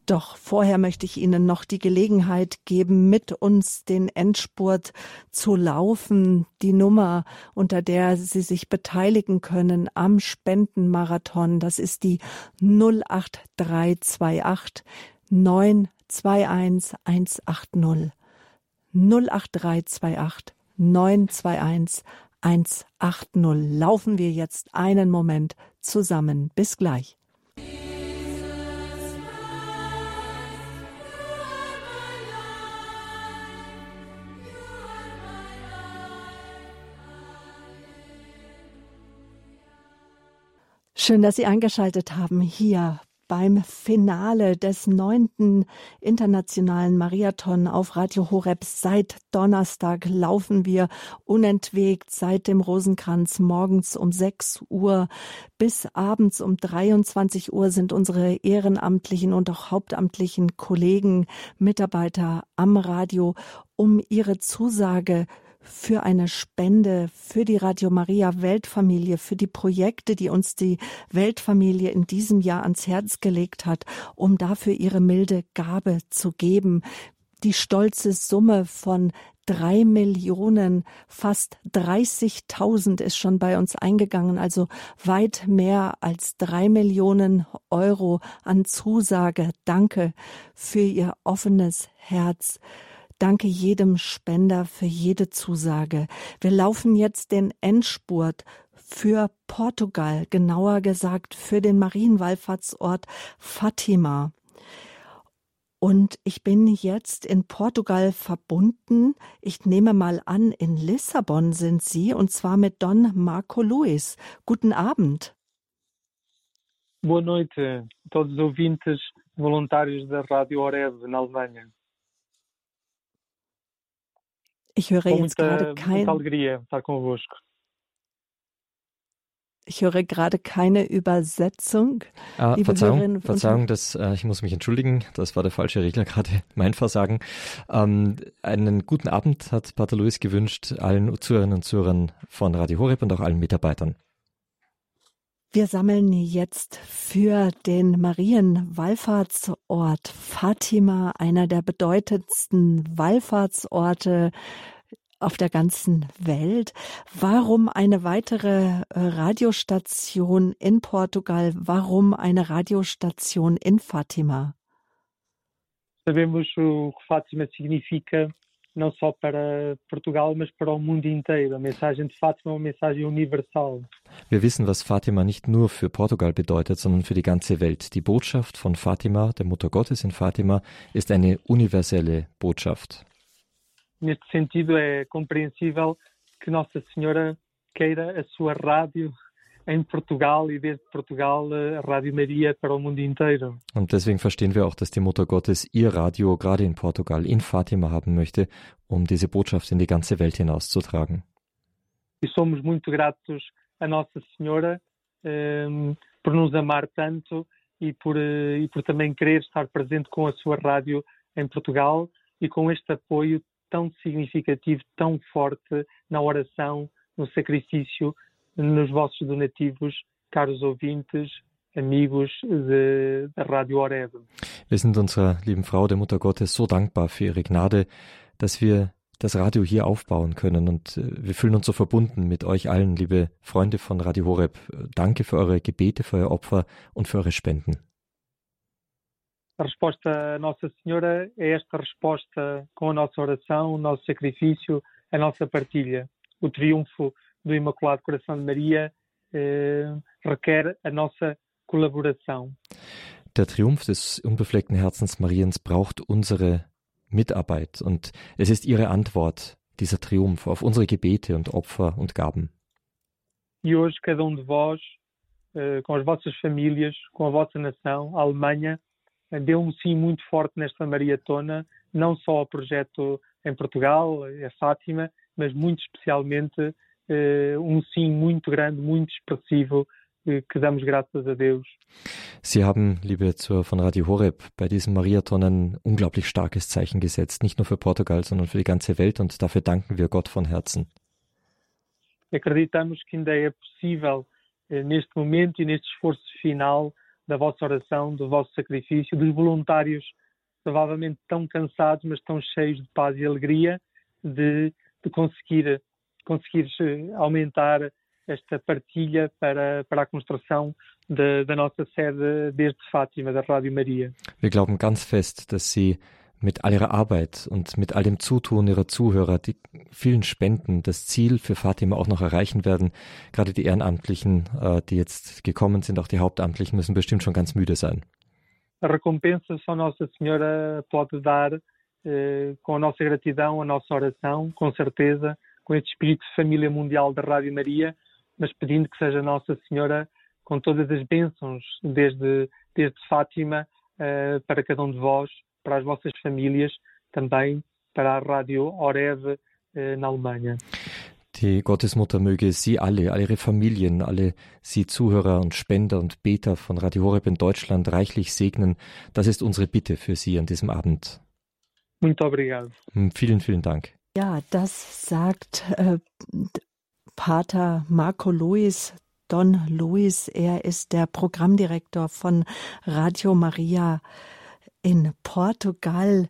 Doch vorher möchte ich Ihnen noch die Gelegenheit geben, mit uns den Endspurt zu laufen. Die Nummer, unter der Sie sich beteiligen können am Spendenmarathon, das ist die 08328 921 180. 08328 921 180. Laufen wir jetzt einen Moment zusammen. Bis gleich. Schön, dass Sie eingeschaltet haben hier beim Finale des neunten internationalen Marathon auf Radio Horeb. Seit Donnerstag laufen wir unentwegt seit dem Rosenkranz morgens um 6 Uhr bis abends um 23 Uhr sind unsere ehrenamtlichen und auch hauptamtlichen Kollegen, Mitarbeiter am Radio, um ihre Zusage für eine Spende für die Radio Maria Weltfamilie, für die Projekte, die uns die Weltfamilie in diesem Jahr ans Herz gelegt hat, um dafür ihre milde Gabe zu geben die stolze Summe von drei Millionen, fast 30.000 ist schon bei uns eingegangen, also weit mehr als drei Millionen Euro an Zusage. Danke für Ihr offenes Herz. Danke jedem Spender für jede Zusage. Wir laufen jetzt den Endspurt für Portugal, genauer gesagt für den Marienwallfahrtsort Fatima. Und ich bin jetzt in Portugal verbunden. Ich nehme mal an, in Lissabon sind Sie, und zwar mit Don Marco Luis. Guten Abend. Boa noite, todos os ouvintes voluntários da Rádio Oreb na Alemanha. Ich höre jetzt gerade kein... alegria estar convosco. Ich höre gerade keine Übersetzung. Ah, Verzeihung, Verzeihung das, äh, ich muss mich entschuldigen, das war der falsche Regler gerade, mein Versagen. Ähm, einen guten Abend hat Pater Luis gewünscht allen Zuhörerinnen und Zuhörern von Radio Horeb und auch allen Mitarbeitern. Wir sammeln jetzt für den Marienwallfahrtsort Fatima, einer der bedeutendsten Wallfahrtsorte auf der ganzen Welt. Warum eine weitere äh, Radiostation in Portugal? Warum eine Radiostation in Fátima? Sabemos o que Fátima significa não só para Portugal, mas para o mundo inteiro. A mensagem de Fátima é uma mensagem universal. Wir wissen, was Fatima nicht nur für Portugal bedeutet, sondern für die ganze Welt. Die Botschaft von Fatima, der Mutter Gottes in Fatima, ist eine universelle Botschaft. neste sentido, é compreensível que Nossa Senhora queira a sua rádio em Portugal e desde Portugal a Rádio Maria para o mundo inteiro. Und deswegen verstehen wir auch, dass die Mutter Gottes ihr Radio gerade in Portugal, in Fatima haben möchte, um diese Botschaft in die ganze Welt hinauszutragen. E somos muito gratos a Nossa Senhora um, por nos amar tanto e por, e por também querer estar presente com a sua rádio em Portugal e com este apoio tão significativo, tão forte na oração, no sacrifício, nos vossos donativos, caros ouvintes, amigos da Rádio Oreb. Wir sind unserer lieben Frau, der Mutter Gottes, so dankbar für ihre Gnade, dass wir das Radio hier aufbauen können und äh, wir fühlen uns so verbunden mit euch allen, liebe Freunde von Radio Horeb. Danke für eure Gebete, für euer Opfer und für eure Spenden. A resposta a Nossa Senhora é esta resposta com a nossa oração, o nosso sacrifício, a nossa partilha. O triunfo do Imaculado Coração de Maria eh, requer a nossa Kollaboration. Der Triumph des unbefleckten Herzens Mariens braucht unsere Mitarbeit und es ist ihre Antwort, dieser Triumph, auf unsere Gebete und Opfer und Gaben. E hoje cada um de vós, eh, com as vossas famílias, com a vossa nação, a Alemanha, deu um sim muito forte nesta maratona, não só ao projeto em Portugal, a Fátima, mas muito especialmente um sim muito grande, muito expressivo, eh, que damos graças a Deus. Sie haben, liebe Zuhörer von Radio Horeb, bei diesem Mariathon ein unglaublich starkes Zeichen gesetzt, nicht nur für Portugal, sondern für die ganze Welt und dafür danken wir Gott von Herzen. Acreditamos que ainda é possível, eh, neste momento e neste esforço final, da vossa oração, do vosso sacrifício, dos voluntários provavelmente tão cansados, mas tão cheios de paz e alegria, de, de conseguir, conseguir eh, aumentar esta partilha para, para a construção da, da nossa sede desde Fátima, da Rádio Maria. Wir glauben ganz fest, dass Sie mit all ihrer Arbeit und mit all dem Zutun ihrer Zuhörer, die vielen Spenden, das Ziel für Fatima auch noch erreichen werden. Gerade die Ehrenamtlichen, äh, die jetzt gekommen sind, auch die Hauptamtlichen, müssen bestimmt schon ganz müde sein. A recompensa só Nossa Senhora pode dar eh, com a nossa gratidão, a nossa oração, com certeza, com este espírito de família mundial da Rádio Maria, mas pedindo que seja Nossa Senhora com todas as bênçãos, desde, desde Fátima eh, para cada um de vós, para as vossas famílias, também para a Rádio Oreb äh, na Alemanha. Die Gottesmutter möge Sie alle, alle Ihre Familien, alle Sie Zuhörer und Spender und Beter von Radio Horeb in Deutschland reichlich segnen. Das ist unsere Bitte für Sie an diesem Abend. Muito obrigado. Hm, vielen, vielen Dank. Ja, das sagt äh, Pater Marco Luis Don Luis. Er ist der Programmdirektor von Radio Maria in Portugal.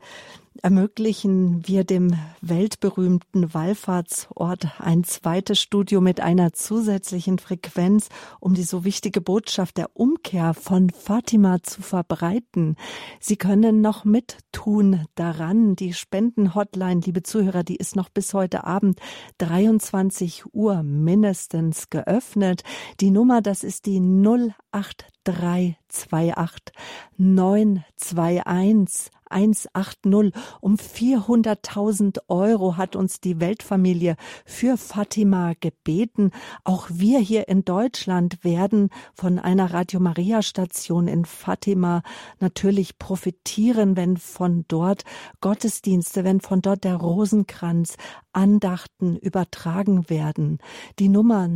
Ermöglichen wir dem weltberühmten Wallfahrtsort ein zweites Studio mit einer zusätzlichen Frequenz, um die so wichtige Botschaft der Umkehr von Fatima zu verbreiten. Sie können noch mittun daran. Die Spendenhotline, liebe Zuhörer, die ist noch bis heute Abend 23 Uhr mindestens geöffnet. Die Nummer, das ist die 08328 921 180 um 400.000 Euro hat uns die Weltfamilie für Fatima gebeten. Auch wir hier in Deutschland werden von einer Radio Maria Station in Fatima natürlich profitieren, wenn von dort Gottesdienste, wenn von dort der Rosenkranz Andachten übertragen werden. Die Nummer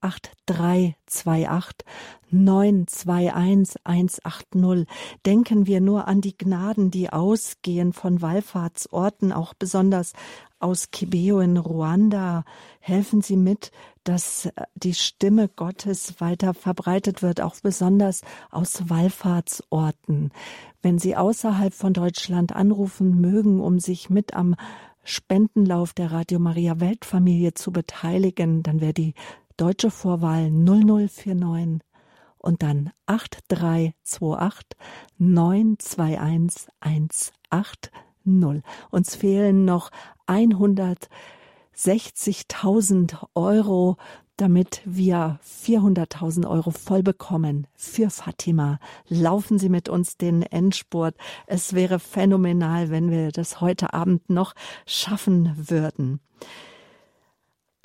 08328 921 180. Denken wir nur an die Gnaden, die ausgehen von Wallfahrtsorten, auch besonders aus Kibeo in Ruanda. Helfen Sie mit, dass die Stimme Gottes weiter verbreitet wird, auch besonders aus Wallfahrtsorten. Wenn Sie außerhalb von Deutschland anrufen mögen, um sich mit am Spendenlauf der Radio Maria Weltfamilie zu beteiligen, dann wäre die deutsche Vorwahl 0049 und dann 8328 921 180. Uns fehlen noch 160.000 Euro damit wir 400.000 Euro voll bekommen für Fatima. Laufen Sie mit uns den Endspurt. Es wäre phänomenal, wenn wir das heute Abend noch schaffen würden.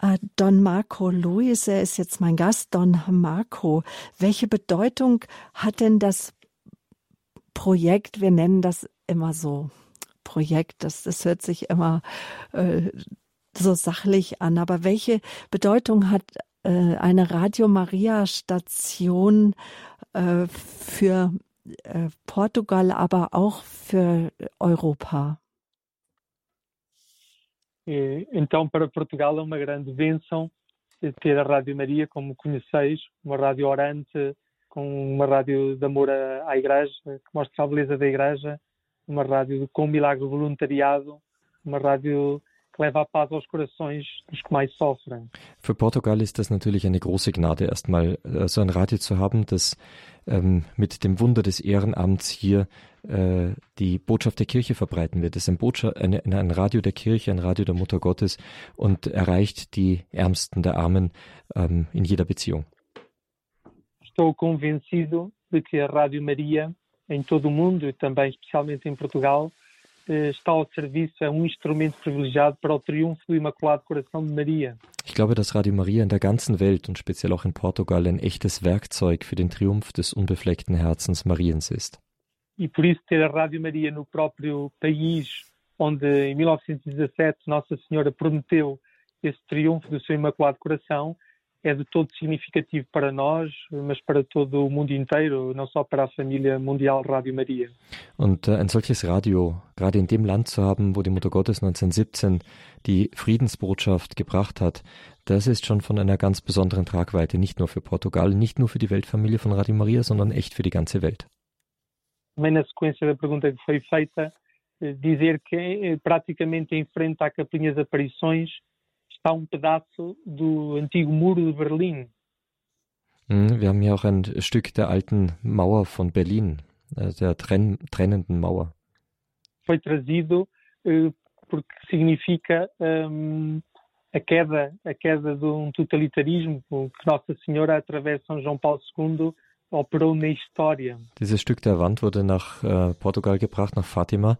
Äh, Don Marco Luis, er ist jetzt mein Gast. Don Marco, welche Bedeutung hat denn das Projekt? Wir nennen das immer so Projekt. Das, das hört sich immer äh, so sachlich an. Aber welche Bedeutung hat äh, eine Radio Maria Station äh, für äh, Portugal, aber auch für Europa? Então, para Portugal é uma grande bênção ter a Rádio Maria, como conheceis, uma rádio orante, com uma rádio de amor à Igreja, que mostra a beleza da Igreja, uma rádio com um milagre voluntariado, uma rádio que leva a paz aos corações dos que mais sofrem. Für Portugal ist das natürlich eine große Gnade, erstmal äh, so ein Radio zu haben, das ähm, mit dem Wunder des Ehrenamts hier äh, die Botschaft der Kirche verbreiten wird. Es ist ein, Botschaft, eine, ein Radio der Kirche, ein Radio der Mutter Gottes und erreicht die Ärmsten der Armen ähm, in jeder Beziehung. Estou convencido de que a Rádio Maria, em todo o mundo e também especialmente em Portugal, Eh, está ao serviço, é um instrumento privilegiado para o triunfo do Imaculado Coração de Maria. Ich glaube, dass Radio Maria in der ganzen Welt und speziell auch in Portugal ein echtes Werkzeug für den Triumph des unbefleckten Herzens Mariens ist. E por isso ter a Rádio Maria no próprio país onde em 1917 Nossa Senhora prometeu esse triunfo do seu Imaculado Coração é de todo significativo para nós, mas para todo o mundo inteiro, não só para a família mundial Radio Maria. Und äh, ein solches Radio, gerade in dem Land zu haben, wo die Mutter Gottes 1917 die Friedensbotschaft gebracht hat, das ist schon von einer ganz besonderen Tragweite, nicht nur für Portugal, nicht nur für die Weltfamilie von Radio Maria, sondern echt für die ganze Welt. Também na sequência da pergunta que foi feita, eh, dizer que eh, praticamente em frente à Capinha das Aparições está um pedaço do antigo Muro de Berlim. Hm, wir haben hier auch ein Stück der alten Mauer von Berlin, äh, der trenn trennenden Mauer. Foi trazido uh, porque significa um, a queda, a queda de um totalitarismo que Nossa Senhora, através de São João Paulo II, operou na história. Dieses Stück der Wand wurde nach äh, Portugal gebracht, nach Fatima,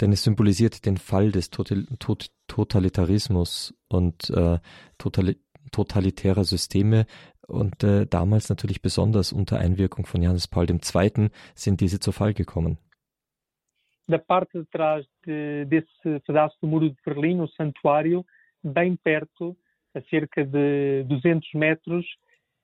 denn es symbolisiert den Fall des Total Tot Totalitarismus und äh, totali totalitärer Systeme. Und äh, damals natürlich besonders unter Einwirkung von Johannes Paul II. sind diese zu Fall gekommen. Da parte de trás de, desse pedaço do muro de Berlim, o santuário, bem perto, a cerca de 200 metros,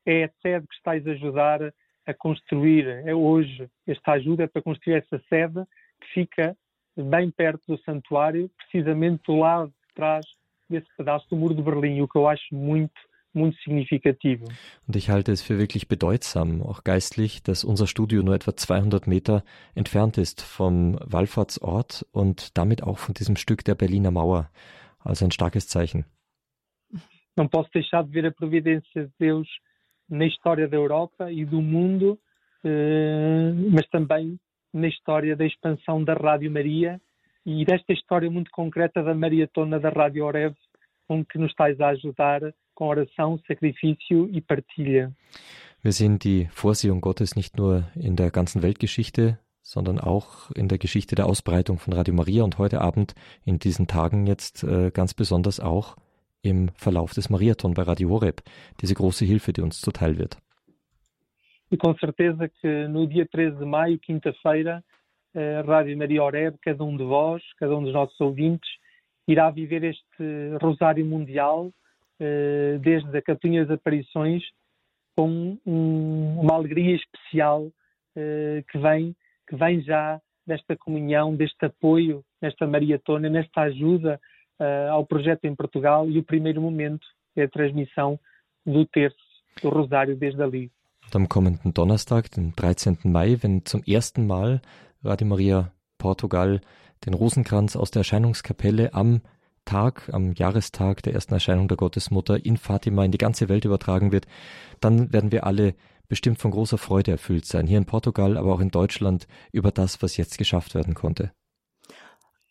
é a sede que estáis a ajudar a construir. Hoje esta ajuda para construir essa sede que fica bem perto do santuário, precisamente do lado de trás desse pedaço do muro de Berlim, o que eu acho muito, muito significativo. Und ich halte es für wirklich bedeutsam, auch geistlich, dass unser Studio nur etwa 200 Meter entfernt ist vom Wallfahrtsort und damit auch von diesem Stück der Berliner Mauer. Also ein starkes Zeichen. Não posso deixar de ver a providência de Deus na história da Europa e do mundo, eh, mas também na história da expansão da Rádio Maria e desta história muito concreta da maratona da Rádio Oreb, com que nos estás a ajudar com Oração, Sacrifício e Partilha. Wir sehen die Vorsehung Gottes nicht nur in der ganzen Weltgeschichte, sondern auch in der Geschichte der Ausbreitung von Radio Maria und heute Abend in diesen Tagen jetzt äh, ganz besonders auch im Verlauf des Mariathon bei Radio Horeb, diese große Hilfe, die uns zuteil wird. E com certeza que no dia 13 de maio, quinta-feira, a Rádio Maria Oreb, cada um de vós, cada um dos nossos ouvintes, irá viver este Rosário Mundial eh, desde a Capinha das Aparições com um, uma alegria especial eh, que vem que vem já desta comunhão, deste apoio, nesta maratona, nesta ajuda uh, ao projeto em Portugal e o primeiro momento é a transmissão do terço do Rosário desde ali. am kommenden Donnerstag, den 13. Mai, wenn zum ersten Mal Radio Maria Portugal den Rosenkranz aus der Erscheinungskapelle am Tag, am Jahrestag der ersten Erscheinung der Gottesmutter in Fatima in die ganze Welt übertragen wird, dann werden wir alle bestimmt von großer Freude erfüllt sein, hier in Portugal, aber auch in Deutschland, über das, was jetzt geschafft werden konnte.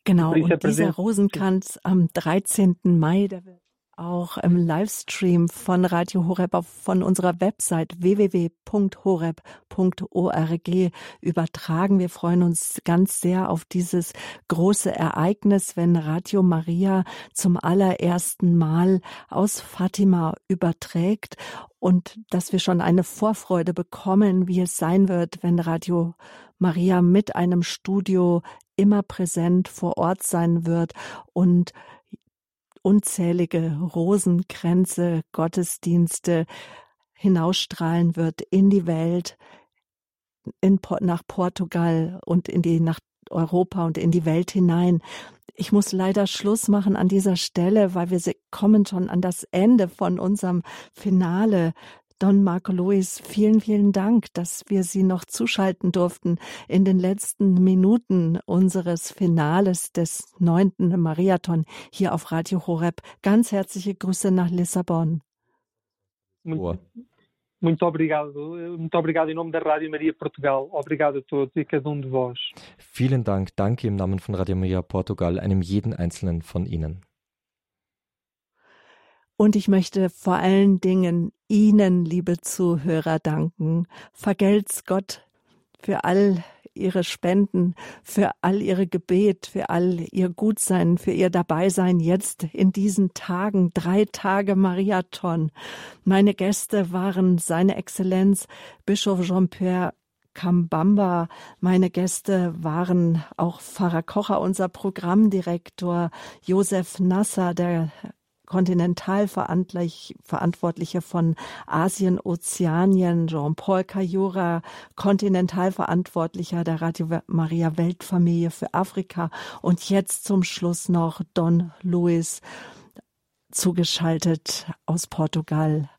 Genau, und dieser Rosenkranz am 13. Mai, der wird auch im Livestream von Radio Horeb auf, von unserer Website www.horeb.org übertragen. Wir freuen uns ganz sehr auf dieses große Ereignis, wenn Radio Maria zum allerersten Mal aus Fatima überträgt und dass wir schon eine Vorfreude bekommen, wie es sein wird, wenn Radio Maria mit einem Studio immer präsent vor Ort sein wird und unzählige Rosenkränze, Gottesdienste hinausstrahlen wird in die Welt, in, nach Portugal und in die, nach Europa und in die Welt hinein. Ich muss leider Schluss machen an dieser Stelle, weil wir kommen schon an das Ende von unserem Finale Don Marco Luis, vielen, vielen Dank, dass wir Sie noch zuschalten durften in den letzten Minuten unseres Finales des neunten Marathon hier auf Radio Horeb. Ganz herzliche Grüße nach Lissabon. Muito, muito obrigado, muito obrigado em nome da Rádio Maria Portugal. Obrigado a todos e cada um de vós. Vielen Dank, danke im Namen von Radio Maria Portugal, einem jeden einzelnen von Ihnen. Und ich möchte vor allen Dingen Ihnen, liebe Zuhörer, danken. Vergelt's Gott für all Ihre Spenden, für all Ihre Gebet, für all Ihr Gutsein, für Ihr Dabeisein jetzt in diesen Tagen, drei Tage Mariathon. Meine Gäste waren Seine Exzellenz Bischof Jean-Pierre Kambamba. Meine Gäste waren auch Pfarrer Kocher, unser Programmdirektor, Josef Nasser, der Kontinentalverantwortliche von Asien, Ozeanien, Jean-Paul Cayura, Kontinentalverantwortlicher der Radio Maria Weltfamilie für Afrika und jetzt zum Schluss noch Don Luis zugeschaltet aus Portugal.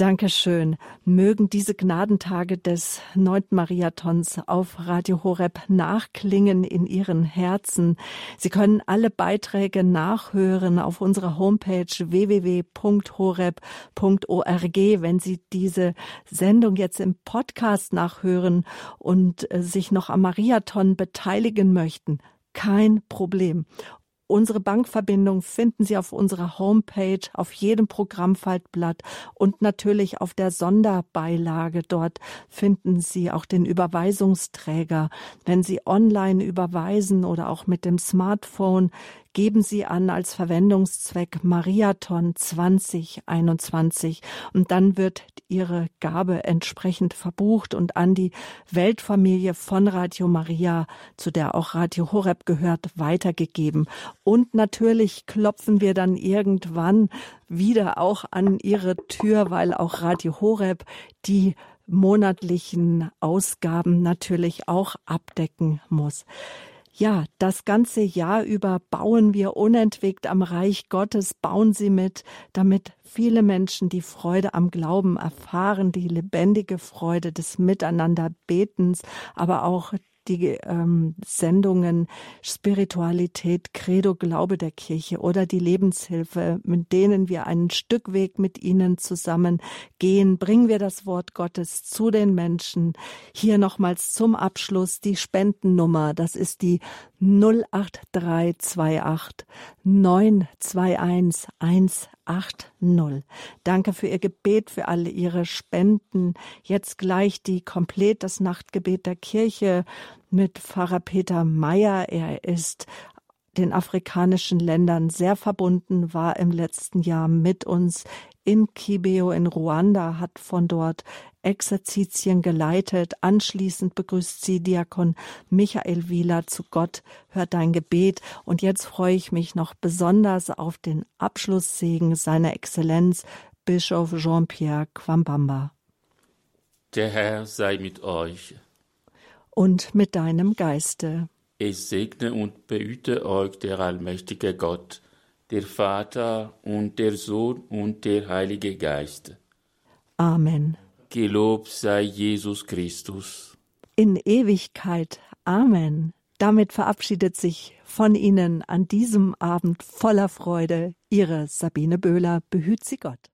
Dankeschön. Mögen diese Gnadentage des neunten Mariathons auf Radio Horeb nachklingen in Ihren Herzen. Sie können alle Beiträge nachhören auf unserer Homepage www.horeb.org. Wenn Sie diese Sendung jetzt im Podcast nachhören und äh, sich noch am Mariathon beteiligen möchten, kein Problem. Unsere Bankverbindung finden Sie auf unserer Homepage, auf jedem Programmfaltblatt und natürlich auf der Sonderbeilage. Dort finden Sie auch den Überweisungsträger. Wenn Sie online überweisen oder auch mit dem Smartphone, geben Sie an als Verwendungszweck Mariathon 2021 und dann wird Ihre Gabe entsprechend verbucht und an die Weltfamilie von Radio Maria, zu der auch Radio Horeb gehört, weitergegeben. Und natürlich klopfen wir dann irgendwann wieder auch an Ihre Tür, weil auch Radio Horeb die monatlichen Ausgaben natürlich auch abdecken muss. Ja, das ganze Jahr über bauen wir unentwegt am Reich Gottes, bauen Sie mit, damit viele Menschen die Freude am Glauben erfahren, die lebendige Freude des Miteinanderbetens, aber auch die ähm, Sendungen Spiritualität, Credo, Glaube der Kirche oder die Lebenshilfe, mit denen wir einen Stück Weg mit ihnen zusammen gehen. Bringen wir das Wort Gottes zu den Menschen. Hier nochmals zum Abschluss die Spendennummer. Das ist die 08328 921 180. Danke für Ihr Gebet, für alle Ihre Spenden. Jetzt gleich die komplett das Nachtgebet der Kirche mit Pfarrer Peter Meyer. Er ist den afrikanischen Ländern sehr verbunden, war im letzten Jahr mit uns in Kibeo in Ruanda, hat von dort Exerzitien geleitet. Anschließend begrüßt sie Diakon Michael Wieler zu Gott, hört dein Gebet. Und jetzt freue ich mich noch besonders auf den Abschlusssegen seiner Exzellenz, Bischof Jean-Pierre Quambamba. Der Herr sei mit euch. Und mit deinem Geiste. Es segne und behüte euch der allmächtige Gott, der Vater und der Sohn und der Heilige Geist. Amen. Gelobt sei Jesus Christus. In Ewigkeit. Amen. Damit verabschiedet sich von Ihnen an diesem Abend voller Freude Ihre Sabine Böhler. Behüt Sie Gott.